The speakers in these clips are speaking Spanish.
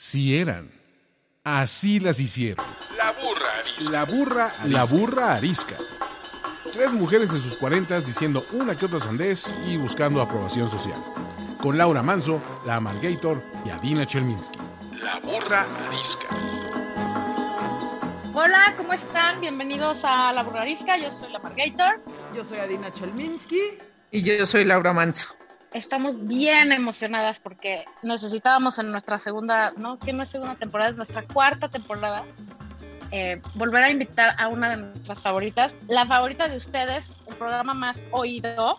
Sí eran. Así las hicieron. La burra arisca. La burra, la burra arisca. Tres mujeres en sus cuarentas diciendo una que otra sandez y buscando aprobación social. Con Laura Manso, la Amalgator y Adina Chelminsky. La burra arisca. Hola, ¿cómo están? Bienvenidos a La Burra Arisca. Yo soy la Amalgator. Yo soy Adina Chelminsky. Y yo soy Laura Manso. Estamos bien emocionadas porque necesitábamos en nuestra segunda, ¿no? ¿Qué no es segunda temporada? Es nuestra cuarta temporada. eh, volver a invitar a una de nuestras favoritas, la favorita de ustedes, el programa más oído,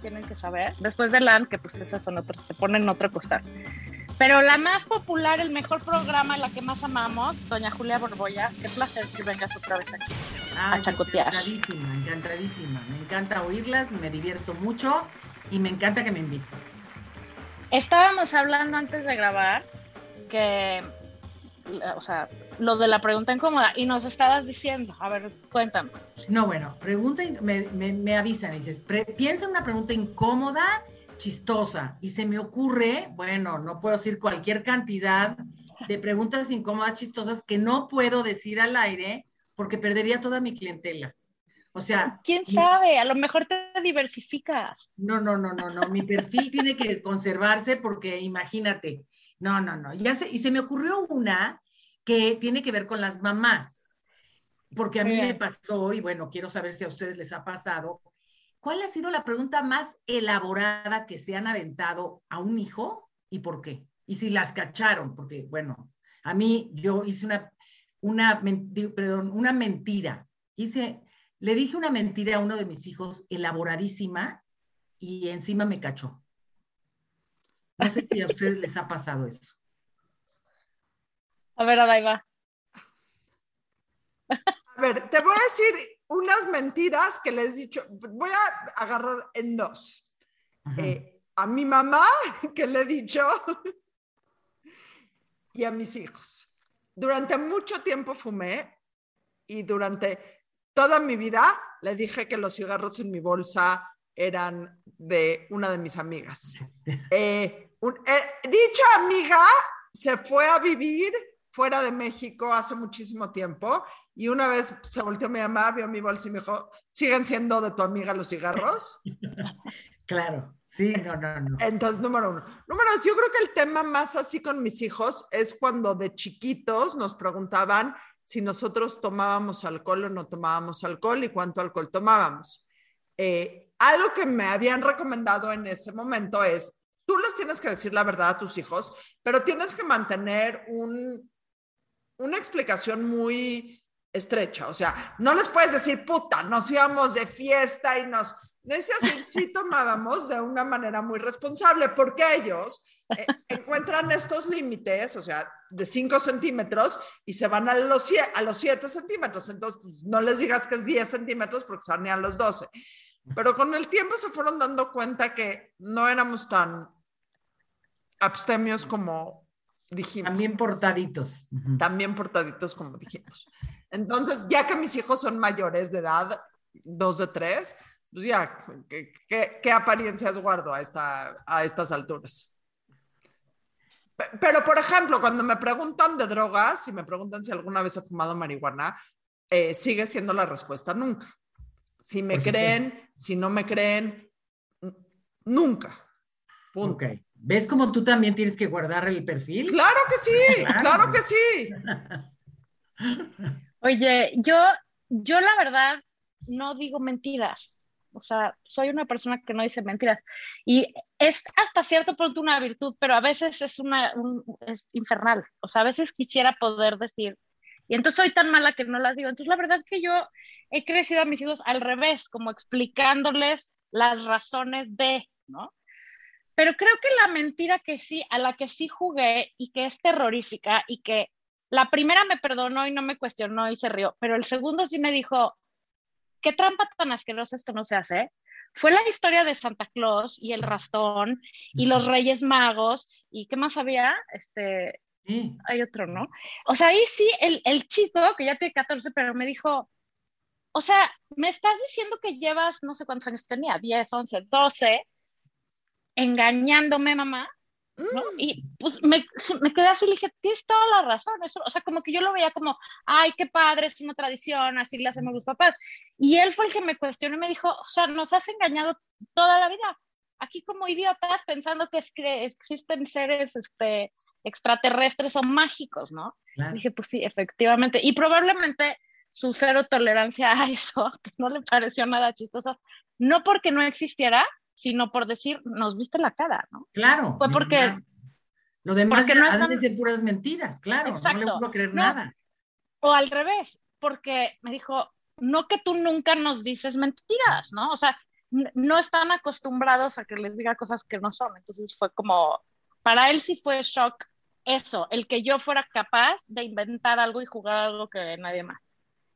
tienen que saber, después de LAN, que pues esas son otras, se ponen en otro costal. Pero la más popular, el mejor programa, la que más amamos, doña Julia Borboya, qué placer que vengas otra vez aquí a chacotear. Encantadísima, encantadísima. Me encanta oírlas, me divierto mucho y me encanta que me inviten. Estábamos hablando antes de grabar que, o sea, lo de la pregunta incómoda y nos estabas diciendo, a ver, cuéntame. No, bueno, pregunta, me, me, me avisan, dices, pre- piensa en una pregunta incómoda, chistosa, y se me ocurre, bueno, no puedo decir cualquier cantidad de preguntas incómodas, chistosas que no puedo decir al aire porque perdería toda mi clientela. O sea, ¿Quién sabe? A lo mejor te diversificas. No, no, no, no, no. Mi perfil tiene que conservarse porque imagínate. No, no, no. Ya se, y se me ocurrió una que tiene que ver con las mamás. Porque a mí Bien. me pasó, y bueno, quiero saber si a ustedes les ha pasado. ¿Cuál ha sido la pregunta más elaborada que se han aventado a un hijo y por qué? Y si las cacharon, porque bueno, a mí yo hice una, una, perdón, una mentira. Hice, le dije una mentira a uno de mis hijos elaboradísima y encima me cachó. No sé si a ustedes les ha pasado eso. A ver, Adaiva. A ver, te voy a decir unas mentiras que les he dicho. Voy a agarrar en dos. Eh, a mi mamá, que le he dicho, y a mis hijos. Durante mucho tiempo fumé y durante toda mi vida le dije que los cigarros en mi bolsa eran de una de mis amigas. Eh, un- eh, dicha amiga se fue a vivir fuera de México hace muchísimo tiempo y una vez se volteó mi mamá, vio mi bolsa y me dijo, ¿siguen siendo de tu amiga los cigarros? Claro, sí, no, no, no. Entonces, número uno. Número dos, yo creo que el tema más así con mis hijos es cuando de chiquitos nos preguntaban si nosotros tomábamos alcohol o no tomábamos alcohol y cuánto alcohol tomábamos. Eh, algo que me habían recomendado en ese momento es, tú les tienes que decir la verdad a tus hijos, pero tienes que mantener un, una explicación muy estrecha. O sea, no les puedes decir, puta, nos íbamos de fiesta y nos... Necesitas sí tomábamos de una manera muy responsable, porque ellos eh, encuentran estos límites, o sea, de 5 centímetros y se van a los, a los 7 centímetros. Entonces, pues, no les digas que es 10 centímetros porque se van a los 12. Pero con el tiempo se fueron dando cuenta que no éramos tan abstemios como dijimos También portaditos. También portaditos como dijimos. Entonces, ya que mis hijos son mayores de edad, dos de tres, pues ya, ¿qué, qué- qué apariencias guardo a, esta, a estas alturas? Pe- Pero, por ejemplo, cuando me preguntan de drogas, si me preguntan si alguna vez he fumado marihuana, eh, sigue siendo la respuesta nunca. Si me creen, si no me creen, nunca. Punto. Ok. ¿Ves cómo tú también tienes que guardar el perfil? Claro que sí, Claro. claro que sí. Oye, yo, yo la verdad no digo mentiras. O sea, soy una persona que no dice mentiras. Y es hasta cierto punto una virtud, pero a veces es una un- es infernal. O sea, a veces quisiera poder decir. Y entonces soy tan mala que no las digo. Entonces, la verdad que yo he crecido a mis hijos al revés, como explicándoles las razones de, ¿no? Pero creo que la mentira que sí, a la que sí jugué y que es terrorífica y que la primera me perdonó y no me cuestionó y se rió, pero el segundo sí me dijo, qué trampa tan asquerosa esto no se hace. Fue la historia de Santa Claus y el rastón y los Reyes Magos y qué más había, este, hay otro, ¿no? O sea, ahí sí, el, el chico, que ya tiene 14, pero me dijo, o sea, me estás diciendo que llevas, no sé cuántos años tenía, 10, 11, 12, engañándome, mamá. ¿No? Y pues me, me quedé así y le dije, tienes toda la razón. Eso, o sea, como que yo lo veía como, ay, qué padre, es una tradición, así le hacemos los papás. Y él fue el que me cuestionó y me dijo, o sea, nos has engañado toda la vida. Aquí como idiotas pensando que, es que existen seres este, extraterrestres o mágicos, ¿no? Claro. Dije, pues sí, efectivamente. Y probablemente su cero tolerancia a eso, que no le pareció nada chistoso, no porque no existiera, sino por decir, nos viste la cara, ¿no? Claro. Fue porque- claro. Lo demás porque no están- de puras mentiras, claro. No le Exacto. puedo creer No. nada. O al revés, porque me dijo, no que tú nunca nos dices mentiras, ¿no? O sea, no están acostumbrados a que les diga cosas que no son. Entonces fue como, para él sí fue shock eso, el que yo fuera capaz de inventar algo y jugar algo que nadie más.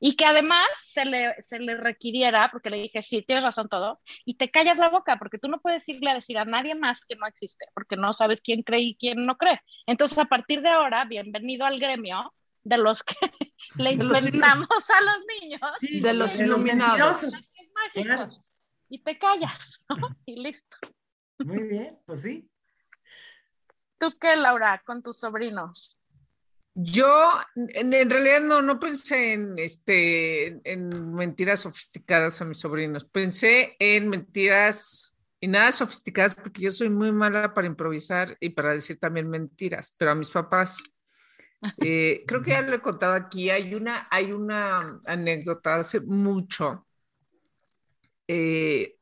Y que además se le, se le requiriera, porque le dije, sí, tienes razón todo, y te callas la boca, porque tú no puedes irle a decir a nadie más que no existe, porque no sabes quién cree y quién no cree. Entonces, a partir de ahora, bienvenido al gremio de los que le los inventamos a los niños. Sí, De los iluminados. Claro. Y te callas, ¿no? Y listo. Muy bien, pues sí. ¿Tú qué, Laura, con tus sobrinos? Yo en, en realidad no, no pensé en, este, en mentiras sofisticadas a mis sobrinos. Pensé en mentiras y nada sofisticadas porque yo soy muy mala para improvisar y para decir también mentiras, pero a mis papás. eh, creo que ya lo he contado aquí. Hay una, hay una anécdota hace mucho eh,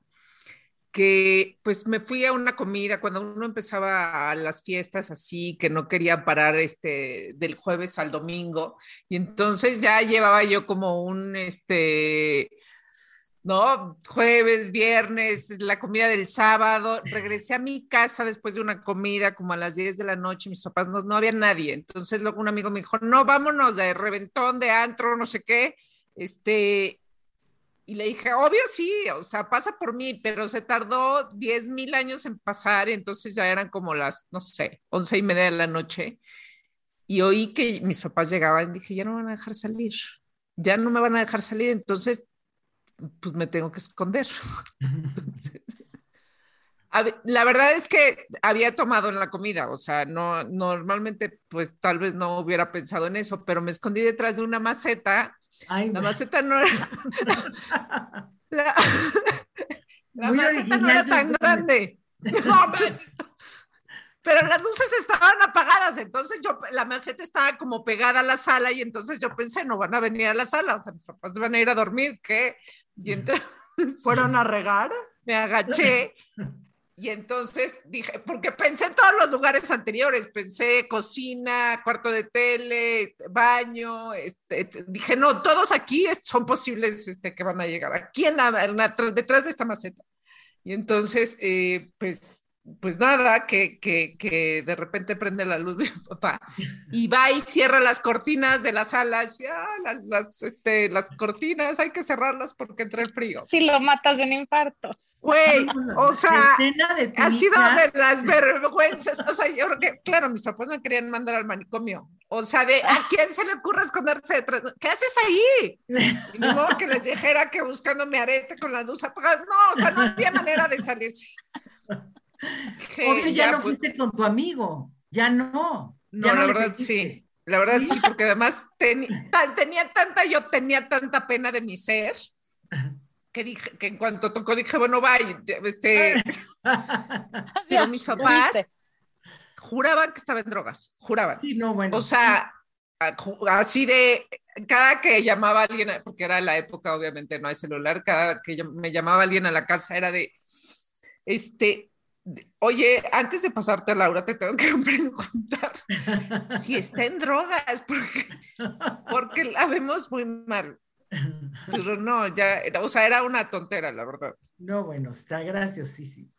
que pues me fui a una comida cuando uno empezaba a las fiestas así, que no quería parar este del jueves al domingo, y entonces ya llevaba yo como un este ¿no? Jueves, viernes, la comida del sábado, regresé a mi casa después de una comida como a las 10 de la noche, mis papás no, no había nadie, entonces luego un amigo me dijo, no, vámonos de reventón, de antro, no sé qué, este, y le dije, obvio sí, o sea, pasa por mí, pero se tardó 10 mil años en pasar, entonces ya eran como las, no sé, once y media de la noche. Y oí que mis papás llegaban dije, ya no me van a dejar salir, ya no me van a dejar salir, entonces, pues me tengo que esconder. Entonces, la verdad es que había tomado en la comida, o sea, no, normalmente, pues tal vez no hubiera pensado en eso, pero me escondí detrás de una maceta Ay, la maceta no era. La, maceta no era tan grande. No, pero, pero las luces estaban apagadas, entonces yo, la maceta estaba como pegada a la sala y entonces yo pensé, no van a venir a la sala, o sea, mis papás van a ir a dormir, ¿qué? Y entonces ¿Fueron a regar? me agaché y entonces dije, porque pensé en todos los lugares anteriores, pensé cocina, cuarto de tele, baño, este, dije, no, todos aquí son posibles este, que van a llegar, aquí en la, en detrás de esta maceta. Y entonces, eh, pues, pues nada, que, que, que de repente prende la luz mi papá y va y cierra las cortinas de las salas, y, ah, la- las, este, las cortinas hay que cerrarlas porque entra el frío. Si lo matas de un infarto. Güey, o sea, ha sido de las vergüenzas. O sea, yo creo que, claro, mis papás me querían mandar al manicomio. O sea, de a quién se le ocurre esconderse detrás. ¿Qué haces ahí? Y ni modo que les dijera que buscando mi arete con la luz apagada. No, o sea, no había manera de salirse. Obvio, ya, no pues, fuiste con tu amigo. Ya no. No, Ya la le verdad sí. La verdad sí, porque además teni- tan- tenía tanta, yo tenía tanta pena de mi ser que dije, que en cuanto tocó dije, bueno, bye, este, pero mis ¿Ya papás juraban que estaba en drogas, juraban. Sí, no, bueno. O sea, a- así de, cada que llamaba alguien, porque era la época, obviamente no hay celular, cada que me llamaba alguien a la casa era de, este, oye, antes de pasarte a Laura, te tengo que preguntar si está en drogas, porque, la vemos muy mal. Pero no, ya, era- o sea, era una tontera, la verdad. No, bueno, está graciosísimo.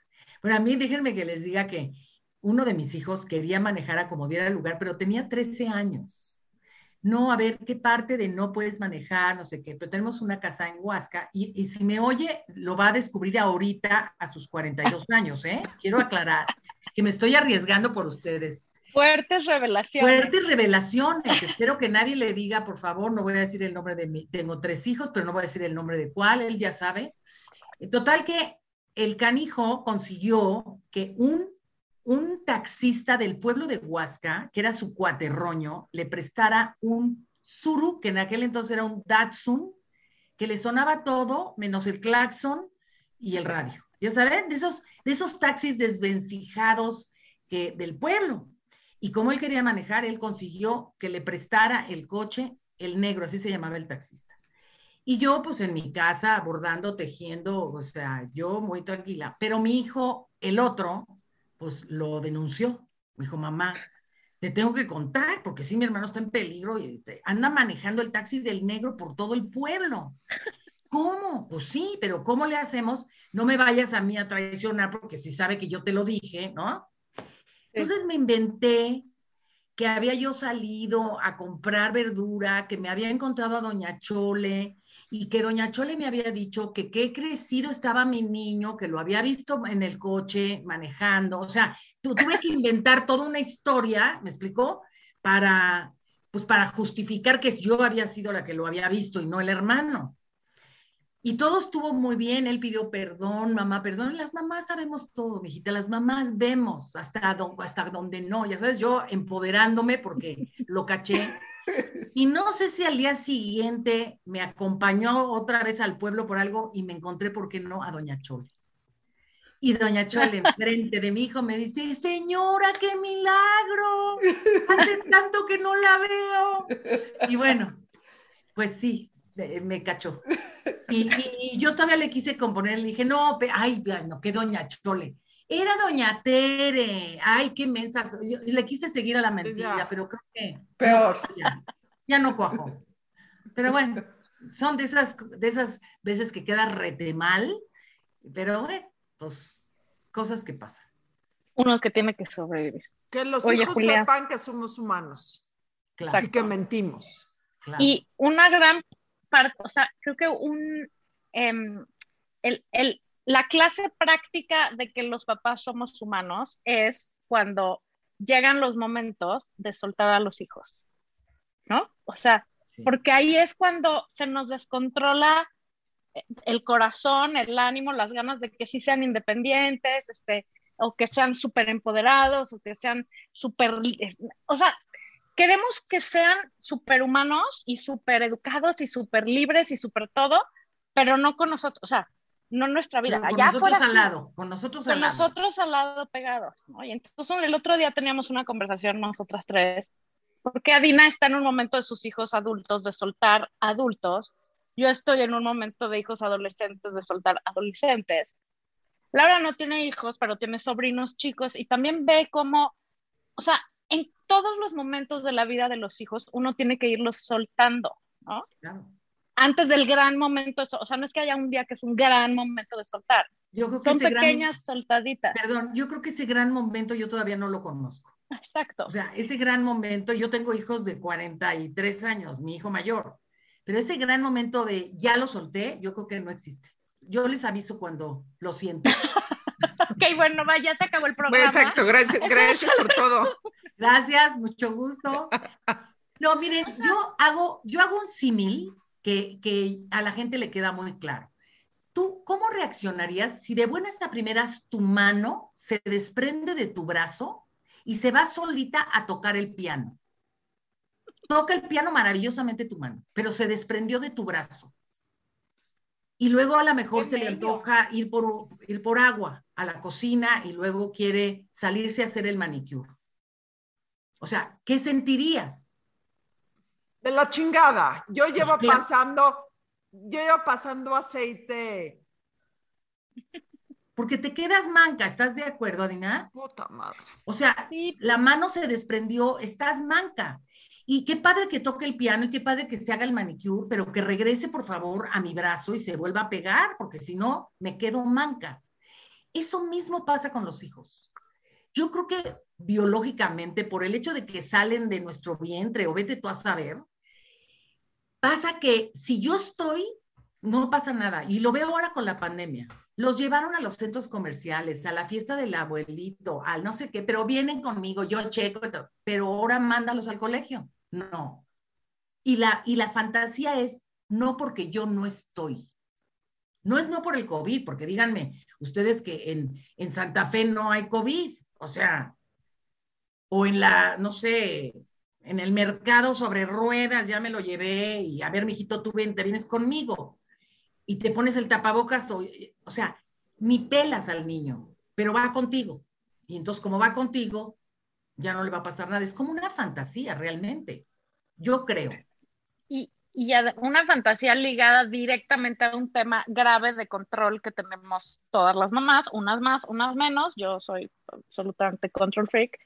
Bueno, a mí déjenme que les diga que uno de mis hijos quería manejar a como diera lugar, pero tenía 13 años. No, a ver, ¿qué parte de no puedes manejar? No sé qué, pero tenemos una casa en Huasca y, y si me oye, lo va a descubrir ahorita a sus 42 años, ¿eh? Quiero aclarar que me estoy arriesgando por ustedes. Fuertes revelaciones. Fuertes revelaciones. Espero que nadie le diga, por favor, no voy a decir el nombre de mi. Tengo tres hijos, pero no voy a decir el nombre de cuál, él ya sabe. Total que el canijo consiguió que un un taxista del pueblo de Huasca, que era su cuaterroño, le prestara un Suru, que en aquel entonces era un Datsun, que le sonaba todo, menos el claxon y el radio. Ya saben, de esos, de esos taxis desvencijados que, del pueblo. Y como él quería manejar, él consiguió que le prestara el coche, el negro, así se llamaba el taxista. Y yo, pues en mi casa, bordando, tejiendo, o sea, yo muy tranquila. Pero mi hijo, el otro, pues lo denunció. Me dijo, mamá, te tengo que contar, porque sí, mi hermano está en peligro y este, anda manejando el taxi del negro por todo el pueblo. ¿Cómo? Pues sí, pero ¿cómo le hacemos? No me vayas a mí a traicionar porque si sabe que yo te lo dije, ¿no? Entonces me inventé que había yo salido a comprar verdura, que me había encontrado a Doña Chole y que Doña Chole me había dicho que qué crecido estaba mi niño, que lo había visto en el coche manejando. O sea, tuve que inventar toda una historia, ¿me explicó? Para, pues para justificar que yo había sido la que lo había visto y no el hermano. Y todo estuvo muy bien, él pidió perdón, mamá, perdón. Las mamás sabemos todo, mijita, las mamás vemos hasta, hasta donde no, ya sabes, yo empoderándome porque lo caché. Y no sé si al día siguiente me acompañó otra vez al pueblo por algo y me encontré, ¿por qué no?, a Doña Chole. Y Doña Chole, enfrente de mi hijo, me dice, señora, qué milagro, hace tanto que no la veo. Y bueno, pues sí, me cachó. Y, yo todavía le quise componer, le dije, no, ay, no, qué doña Chole. Era doña Tere, ay, qué mensa. le quise seguir a la mentira, pero creo que... Peor. Ya, no cuajo. Pero bueno, son de esas, de esas veces que queda rete mal, pero bueno, pues cosas que pasan. Uno que tiene que sobrevivir. Que los hijos sepan que somos humanos y que mentimos. Y una gran o sea, creo que un, em, el, la clase práctica de que los papás somos humanos es cuando llegan los momentos de soltar a los hijos, ¿no? O sea, porque ahí es cuando se nos descontrola el corazón, el ánimo, las ganas de que sí sean independientes, este, o que sean súper empoderados, o que sean súper, o sea, queremos que sean superhumanos y super educados y super libres y super todo, pero no con nosotros, o sea, no nuestra vida. con nosotros al lado, con nosotros al lado. nosotros al lado pegados, ¿no? Y entonces el otro día teníamos una conversación nosotras tres, porque Adina está en un momento de sus hijos adultos, de soltar adultos. Yo estoy en un momento de hijos adolescentes, de soltar adolescentes. Laura no tiene hijos, pero tiene sobrinos chicos y también ve cómo, o sea, en todos los momentos de la vida de los hijos uno tiene que irlos soltando, ¿no? Antes del gran momento, o sea, no es que haya un día que es un gran momento de soltar. Yo creo que Son pequeñas soltaditas. Perdón, yo creo que ese gran momento yo todavía no lo conozco. Exacto. O sea, ese gran momento, yo tengo hijos de 43 años, mi hijo mayor, pero ese gran momento de ya lo solté, yo creo que no existe. Yo les aviso cuando lo siento. ok, bueno, ya se acabó el programa. Exacto, gracias, gracias por todo. Gracias, mucho gusto. No, miren, yo hago, yo hago un símil que, que a la gente le queda muy claro. ¿Tú cómo reaccionarías si de buenas a primeras tu mano se desprende de tu brazo y se va solita a tocar el piano? Toca el piano maravillosamente tu mano, pero se desprendió de tu brazo. Y luego a lo mejor se le antoja ir por, ir por agua a la cocina y luego quiere salirse a hacer el manicure. O sea, ¿qué sentirías? De la chingada. Yo pues llevo pasando, yo llevo pasando aceite. Porque te quedas manca, ¿estás de acuerdo, Adina? Puta madre. O sea, la mano se desprendió, estás manca. Y qué padre que toque el piano y qué padre que se haga el manicure, pero que regrese por favor a mi brazo y se vuelva a pegar, porque si no, me quedo manca. Eso mismo pasa con los hijos. Yo creo que biológicamente, por el hecho de que salen de nuestro vientre, o vete tú a saber, pasa que si yo estoy, no pasa nada. Y lo veo ahora con la pandemia. Los llevaron a los centros comerciales, a la fiesta del abuelito, al no sé qué, pero vienen conmigo, yo checo, pero ahora mándalos al colegio. No. Y la, y la fantasía es no porque yo no estoy. No es no por el COVID, porque díganme ustedes que en, en Santa Fe no hay COVID O sea, o en la, no sé, en el mercado sobre ruedas, ya me lo llevé y a ver, mijito, tú ven, te vienes conmigo y te pones el tapabocas, o, o sea, ni pelas al niño, pero va contigo. Y entonces, como va contigo, ya no le va a pasar nada. Es como una fantasía realmente, yo creo. Y, y una fantasía ligada directamente a un tema grave de control que tenemos todas las mamás, unas más, unas menos. Yo soy absolutamente control freak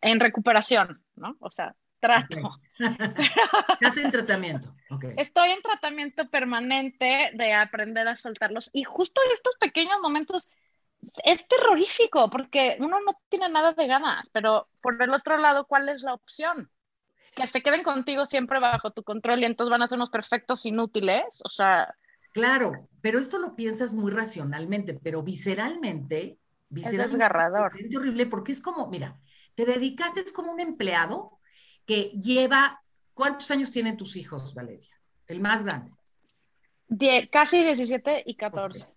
en recuperación, ¿no? O sea, trato. Estás en tratamiento. Okay. Estoy en tratamiento permanente de aprender a soltarlos. Y justo estos pequeños momentos es terrorífico porque uno no tiene nada de ganas, pero por el otro lado, ¿cuál es la opción? Que se queden contigo siempre bajo tu control y entonces van a ser unos perfectos inútiles, o sea... Claro, pero esto lo piensas muy racionalmente, pero visceralmente... visceralmente es desgarrador. Es horrible porque es como, mira, te dedicaste, es como un empleado que lleva, ¿cuántos años tienen tus hijos, Valeria? El más grande. Die, casi 17 y 14. Okay.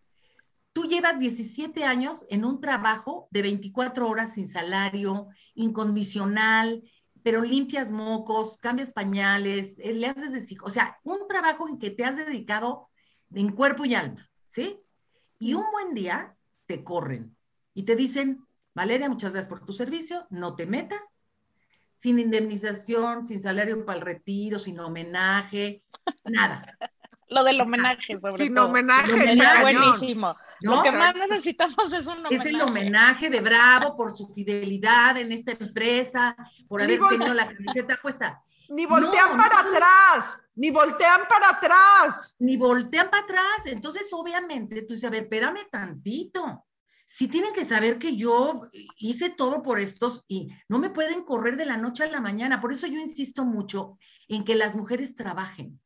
Tú llevas 17 años en un trabajo de 24 horas sin salario, incondicional, pero limpias mocos, cambias pañales, eh, le haces de o sea, un trabajo en que te has dedicado en cuerpo y alma, ¿sí? Y un buen día te corren y te dicen, Valeria, muchas gracias por tu servicio, no te metas, sin indemnización, sin salario para el retiro, sin homenaje, nada. Lo del homenaje, sobre sin todo. homenaje, cañón. buenísimo. ¿No? Lo que más necesitamos es un homenaje. Es el homenaje de Bravo por su fidelidad en esta empresa, por haber Digo, tenido la camiseta puesta. Ni voltean No, para no. atrás, ni voltean para atrás. Ni voltean para atrás. Entonces, obviamente, tú dices, a ver, espérame tantito. Sí tienen que saber que yo hice todo por estos y no me pueden correr de la noche a la mañana. Por eso yo insisto mucho en que las mujeres trabajen.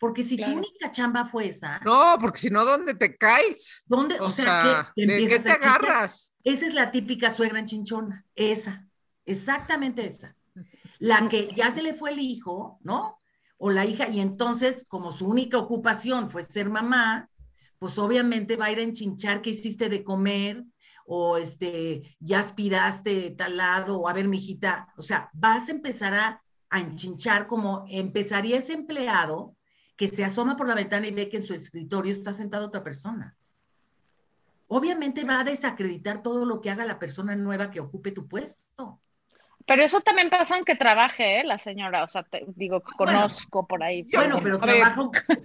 Porque si Claro. tu única chamba fue esa, No, porque si no, ¿dónde te caes? ¿dónde? O, O, sea, sea, que, que ¿de qué te agarras? Esa es la típica suegra en chinchona, esa, exactamente esa. La que ya se le fue el hijo, ¿no? O la hija, y entonces, como su única ocupación fue ser mamá, pues obviamente va a ir a enchinchar qué hiciste de comer, o este, ya aspiraste tal lado, o a ver, mijita, o sea, vas a empezar a, a enchinchar como empezaría ese empleado que se asoma por la ventana y ve que en su escritorio está sentada otra persona obviamente va a desacreditar todo lo que haga la persona nueva que ocupe tu puesto. Pero eso también pasa en que trabaje, ¿eh? La señora, o sea, te, digo, conozco por ahí. Bueno, pero A ver,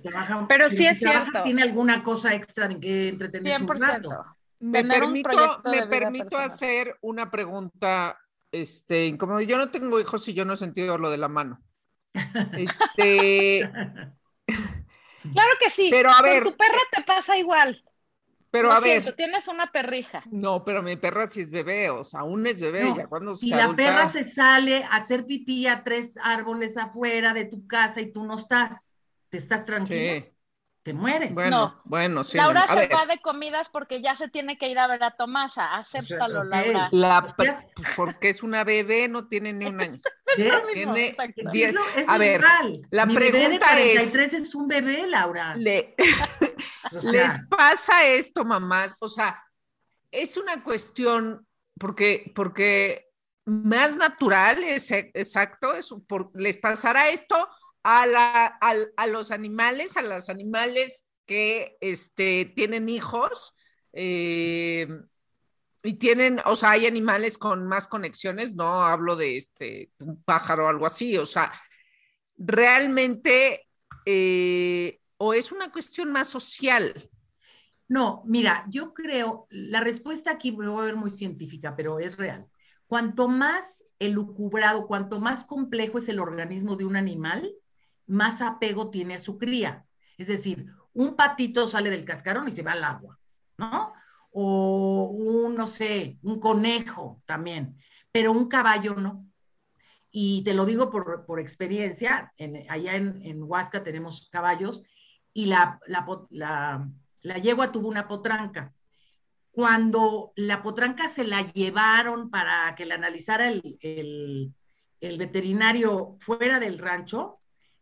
trabaja, Pero sí si es trabaja, cierto. Tiene alguna cosa extra en que entretenerse un 100%. rato. Me Tener permito, me permito personal. hacer una pregunta, este, incómoda. Yo no tengo hijos y yo no he sentido lo de la mano. Este, Claro que sí. Pero a Con ver, tu perra te pasa igual. Pero a siento, ver, tienes una perrija. no, pero mi perra sí es bebé, o sea, aún es bebé, No, ya cuando Si se la adulta- perra se sale a hacer pipí a tres árboles afuera de tu casa y tú no estás, ¿te estás tranquilo? Sí, Te mueres. bueno, No. bueno, sí. Laura se ver, va de comidas porque ya se tiene que ir a ver a Tomasa. Acéptalo, ok. Laura. la, Pues, porque es una bebé, no tiene ni un año. ¿Ves? Tiene Exacto. diez- Es, a ver, la Mi bebé de pregunta es- 43 es... un bebé, Laura. Le, O sea, les pasa esto, mamás. O sea, es una cuestión porque, porque más natural, es, exacto, es por, les pasará esto a, los animales, a los animales que este, tienen hijos. eh, y tienen, o sea, hay animales con más conexiones, no hablo de este, un pájaro o algo así, o sea, realmente, eh, o es una cuestión más social. No, mira, yo creo, la respuesta aquí me voy a ver muy científica, pero es real. Cuanto más elucubrado, cuanto más complejo es el organismo de un animal, más apego tiene a su cría. Es decir, un patito sale del cascarón y se va al agua, ¿no? O un, no sé, un conejo también, pero un caballo no. Y te lo digo por, por experiencia, en- allá en, Huasca tenemos caballos y la, la, la- yegua tuvo una potranca. Cuando la potranca se la llevaron para que la analizara el- el veterinario fuera del rancho,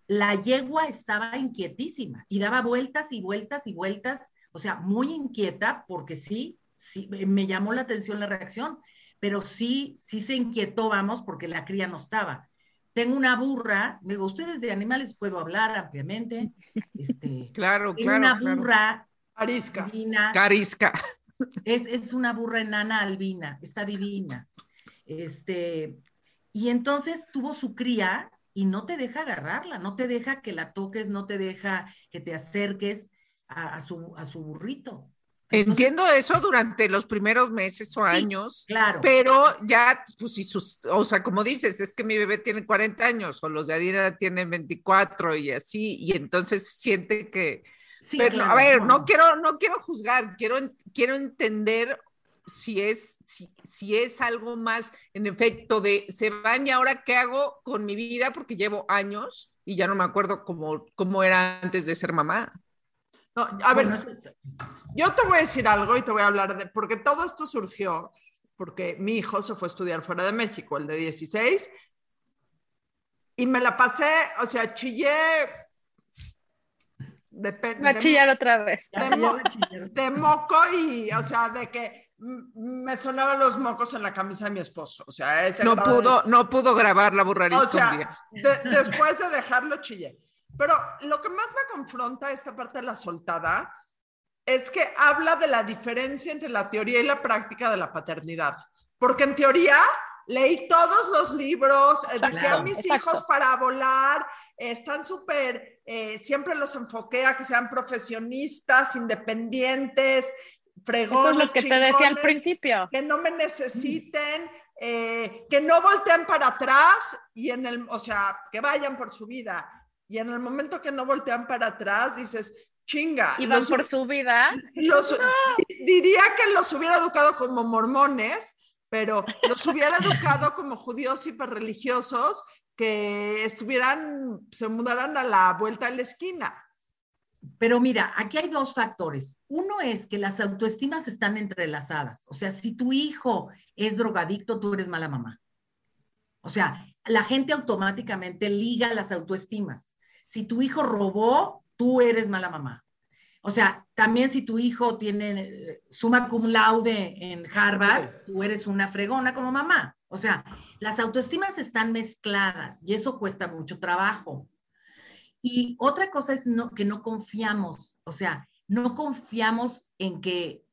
la yegua estaba inquietísima y daba vueltas y vueltas y vueltas, o sea, muy inquieta porque sí, sí, me llamó la atención la reacción, pero sí, sí se inquietó, vamos, porque la cría no estaba. Tengo una burra, me digo, ustedes de animales puedo hablar ampliamente. Este, Claro, tengo claro. una claro. burra Arisca. divina, Carisca. es, es una burra enana albina, está divina. Este, y entonces tuvo su cría y no te deja agarrarla, no te deja que la toques, no te deja que te acerques a, a su, a su burrito. Entonces, Entiendo eso durante los primeros meses o Sí. años, Claro. pero ya, pues si sus, o sea, como dices, es que mi bebé tiene 40 años o los de Adina tienen 24 y así, y entonces siente que, Sí, pero, claro, a ver, no quiero, no quiero juzgar, quiero, quiero entender si es, si, si es algo más en efecto de se van y ahora qué hago con mi vida porque llevo años y ya no me acuerdo cómo, cómo era antes de ser mamá. No, a ver, yo te voy a decir algo y te voy a hablar de, porque todo esto surgió porque mi hijo se fue a estudiar fuera de México, el de 16, y me la pasé, o sea, chillé de, Va a de- chillar otra vez. de de moco y, o sea, de que me sonaban los mocos en la camisa de mi esposo, o sea, ese No de- pudo, no pudo grabar la burrarisca o un sea, día. de- después de dejarlo chillé. Pero lo que más me confronta esta parte de la soltada es que habla de la diferencia entre la teoría y la práctica de la paternidad. Porque en teoría leí todos los libros, eduqué a Claro, mis exacto. hijos para volar, están súper, eh, siempre los enfoqué a que sean profesionistas, independientes, fregones. Eso es lo que te decía al principio. que no me necesiten, eh, que no volteen para atrás y en el, o sea, que vayan por su vida. Y en el momento que no voltean para atrás, dices, chinga. Y van los- por su vida. los- di- diría que los hubiera educado como mormones, pero los hubiera educado como judíos hiperreligiosos que estuvieran, se mudaran a la vuelta de la esquina. Pero mira, aquí hay dos factores. Uno es que las autoestimas están entrelazadas. O sea, si tu hijo es drogadicto, tú eres mala mamá. O sea, la gente automáticamente liga las autoestimas. Si tu hijo robó, tú eres mala mamá. O sea, también si tu hijo tiene suma cum laude en Harvard, tú eres una fregona como mamá. O sea, las autoestimas están mezcladas y eso cuesta mucho trabajo. Y otra cosa es no, que no confiamos, o sea, no confiamos en que,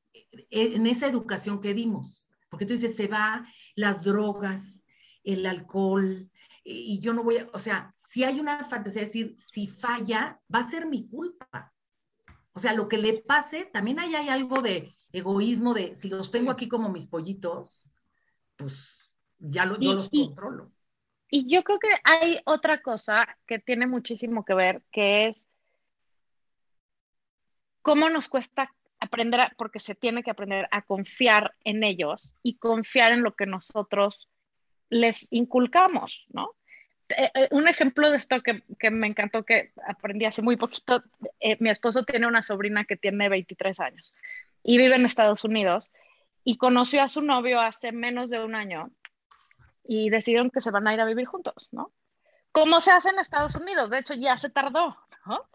en esa educación que dimos. Porque tú dices, se va las drogas, el alcohol, y yo no voy a, o sea, si hay una fantasía de decir, si falla, va a ser mi culpa. O sea, lo que le pase, también ahí hay algo de egoísmo, de si los tengo aquí como mis pollitos, pues ya lo, yo Y- los controlo. Y yo creo que hay otra cosa que tiene muchísimo que ver, que es cómo nos cuesta aprender, a- porque se tiene que aprender a confiar en ellos y confiar en lo que nosotros les inculcamos, ¿no? Eh, eh, un ejemplo de esto que, que me encantó, que aprendí hace muy poquito, eh, mi esposo tiene una sobrina que tiene 23 años y vive en Estados Unidos y conoció a su novio hace menos de un año y decidieron que se van a ir a vivir juntos, ¿no? Como se hace en Estados Unidos, de hecho ya se tardó, ¿no?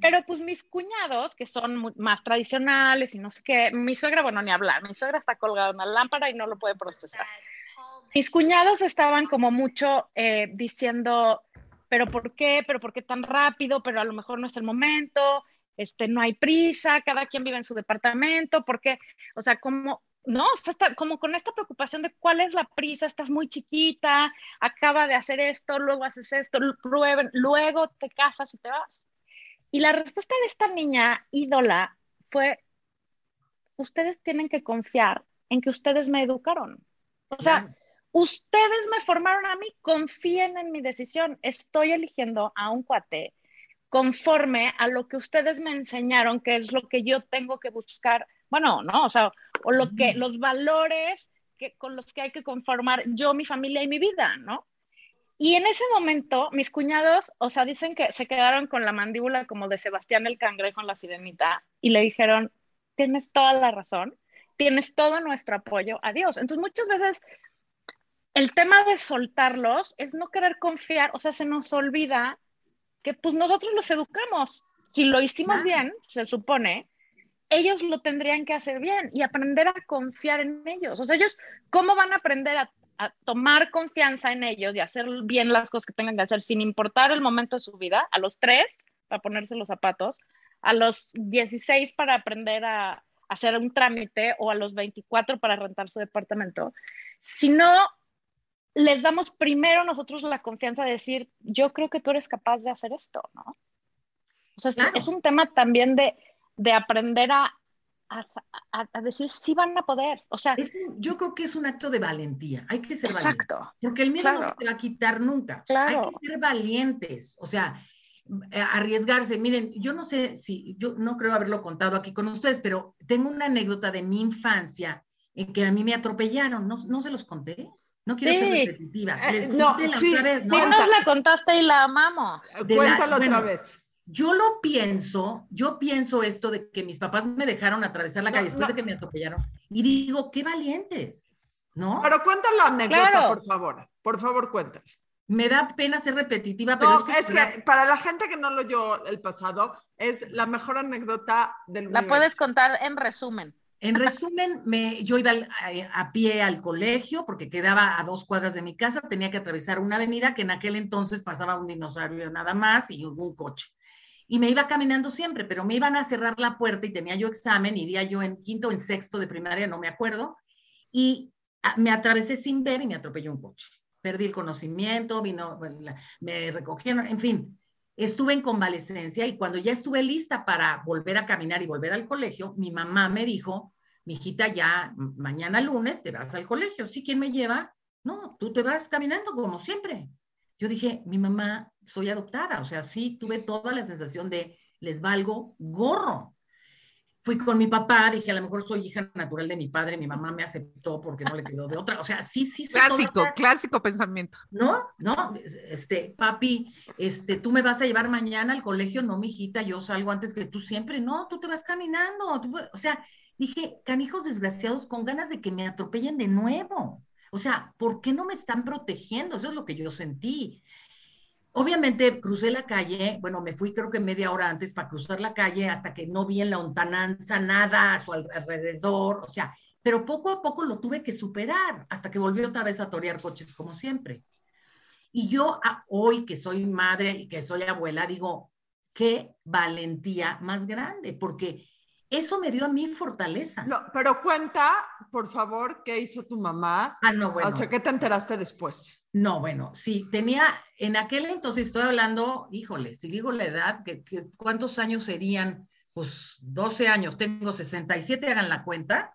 Pero pues mis cuñados, que son más tradicionales y no sé qué, mi suegra, bueno, ni hablar, mi suegra está colgada en una lámpara y no lo puede procesar. Mis cuñados estaban como mucho eh, diciendo, pero ¿por qué? ¿Pero por qué tan rápido? Pero a lo mejor no es el momento, este, no hay prisa, cada quien vive en su departamento, ¿por qué? O sea, como, no, o sea, está como con esta preocupación de cuál es la prisa, estás muy chiquita, acaba de hacer esto, luego haces esto, prueben, luego te casas y te vas. Y la respuesta de esta niña ídola fue, ustedes tienen que confiar en que ustedes me educaron. O sea, Claro. ustedes me formaron a mí, confíen en mi decisión. Estoy eligiendo a un cuate conforme a lo que ustedes me enseñaron, que es lo que yo tengo que buscar. Bueno, no, o sea, o lo que, los valores que, con los que hay que conformar yo, mi familia y mi vida, ¿no? Y en ese momento, mis cuñados, o sea, dicen que se quedaron con la mandíbula como de Sebastián el cangrejo en la sirenita y le dijeron, tienes toda la razón, tienes todo nuestro apoyo, adiós. Entonces, muchas veces el tema de soltarlos es no querer confiar, o sea, se nos olvida que pues nosotros los educamos. Si lo hicimos bien, se supone, ellos lo tendrían que hacer bien y aprender a confiar en ellos. O sea, ellos, ¿cómo van a aprender a, a, tomar confianza en ellos y hacer bien las cosas que tengan que hacer sin importar el momento de su vida? A los tres, para ponerse los zapatos, a los 16 para aprender a, hacer un trámite o a los 24 para rentar su departamento, si no les damos primero nosotros la confianza de decir, yo creo que tú eres capaz de hacer esto, ¿no? O sea, Claro. es un tema también de, de aprender a, a, a- a decir si van a poder. O sea, Es yo creo que es un acto de valentía. Hay que ser valientes. exacto. Porque el miedo no Claro. se te va a quitar nunca. Claro. Hay que ser valientes. O sea, eh, arriesgarse. Miren, yo no sé si, yo no creo haberlo contado aquí con ustedes, pero tengo una anécdota de mi infancia en que a mí me atropellaron. ¿No, no se los conté? No quiero Sí. ser repetitiva. Eh, Les no, conté la sí, otra vez, ¿no? Sí nos la contaste y la amamos. de la- Cuéntalo otra bueno, vez. Yo lo pienso, yo pienso esto de que mis papás me dejaron atravesar la No, calle después no. de que me atropellaron y digo, qué valientes, ¿no? Pero cuenta la anécdota, Claro. por favor. Por favor, cuéntala. Me da pena ser repetitiva, pero No, es que, es que para la gente que no lo oyó el pasado, es la mejor anécdota del La universo. puedes contar en resumen. En resumen, me, yo iba al- a, a pie al colegio porque quedaba a dos cuadras de mi casa, tenía que atravesar una avenida que en aquel entonces pasaba un dinosaurio nada más y un coche. Y me iba caminando siempre, pero me iban a cerrar la puerta y tenía yo examen, iría yo en quinto o en sexto de primaria, no me acuerdo, y ah, me atravesé sin ver y me atropelló un coche. Perdí el conocimiento, vino, me recogieron, en fin, estuve en convalecencia y cuando ya estuve lista para volver a caminar y volver al colegio, mi mamá me dijo, mijita, ya m- mañana lunes te vas al colegio. ¿Sí? ¿Quién me lleva? No, tú te vas caminando como siempre. Yo dije, mi mamá, soy adoptada, o sea, sí, tuve toda la sensación de les valgo gorro. Fui con mi papá, dije, a lo mejor soy hija natural de mi padre, mi mamá me aceptó porque no le quedó de otra. O sea, sí, sí. Clásico, clásico pensamiento. no, no, este, papi, este, tú me vas a llevar mañana al colegio, no, mijita, yo salgo antes que tú siempre, no, tú te vas caminando, tú- o sea, dije, canijos desgraciados con ganas de que me atropellen de nuevo, o sea, ¿por qué no me están protegiendo? Eso es lo que yo sentí. Obviamente crucé la calle, bueno, me fui creo que media hora antes para cruzar la calle hasta que no vi en la lontananza nada a su al- alrededor, o sea, pero poco a poco lo tuve que superar hasta que volvió otra vez a torear coches como siempre. Y yo a- hoy que soy madre y que soy abuela, digo, qué valentía más grande, porque eso me dio a mí fortaleza. No, pero cuenta, por favor, qué hizo tu mamá. Ah, no, bueno. O sea, ¿qué te enteraste después? No, bueno, sí, tenía, en aquel entonces estoy hablando, híjole, si digo la edad, que, que- ¿cuántos años serían? Pues 12 años, tengo 67, hagan la cuenta.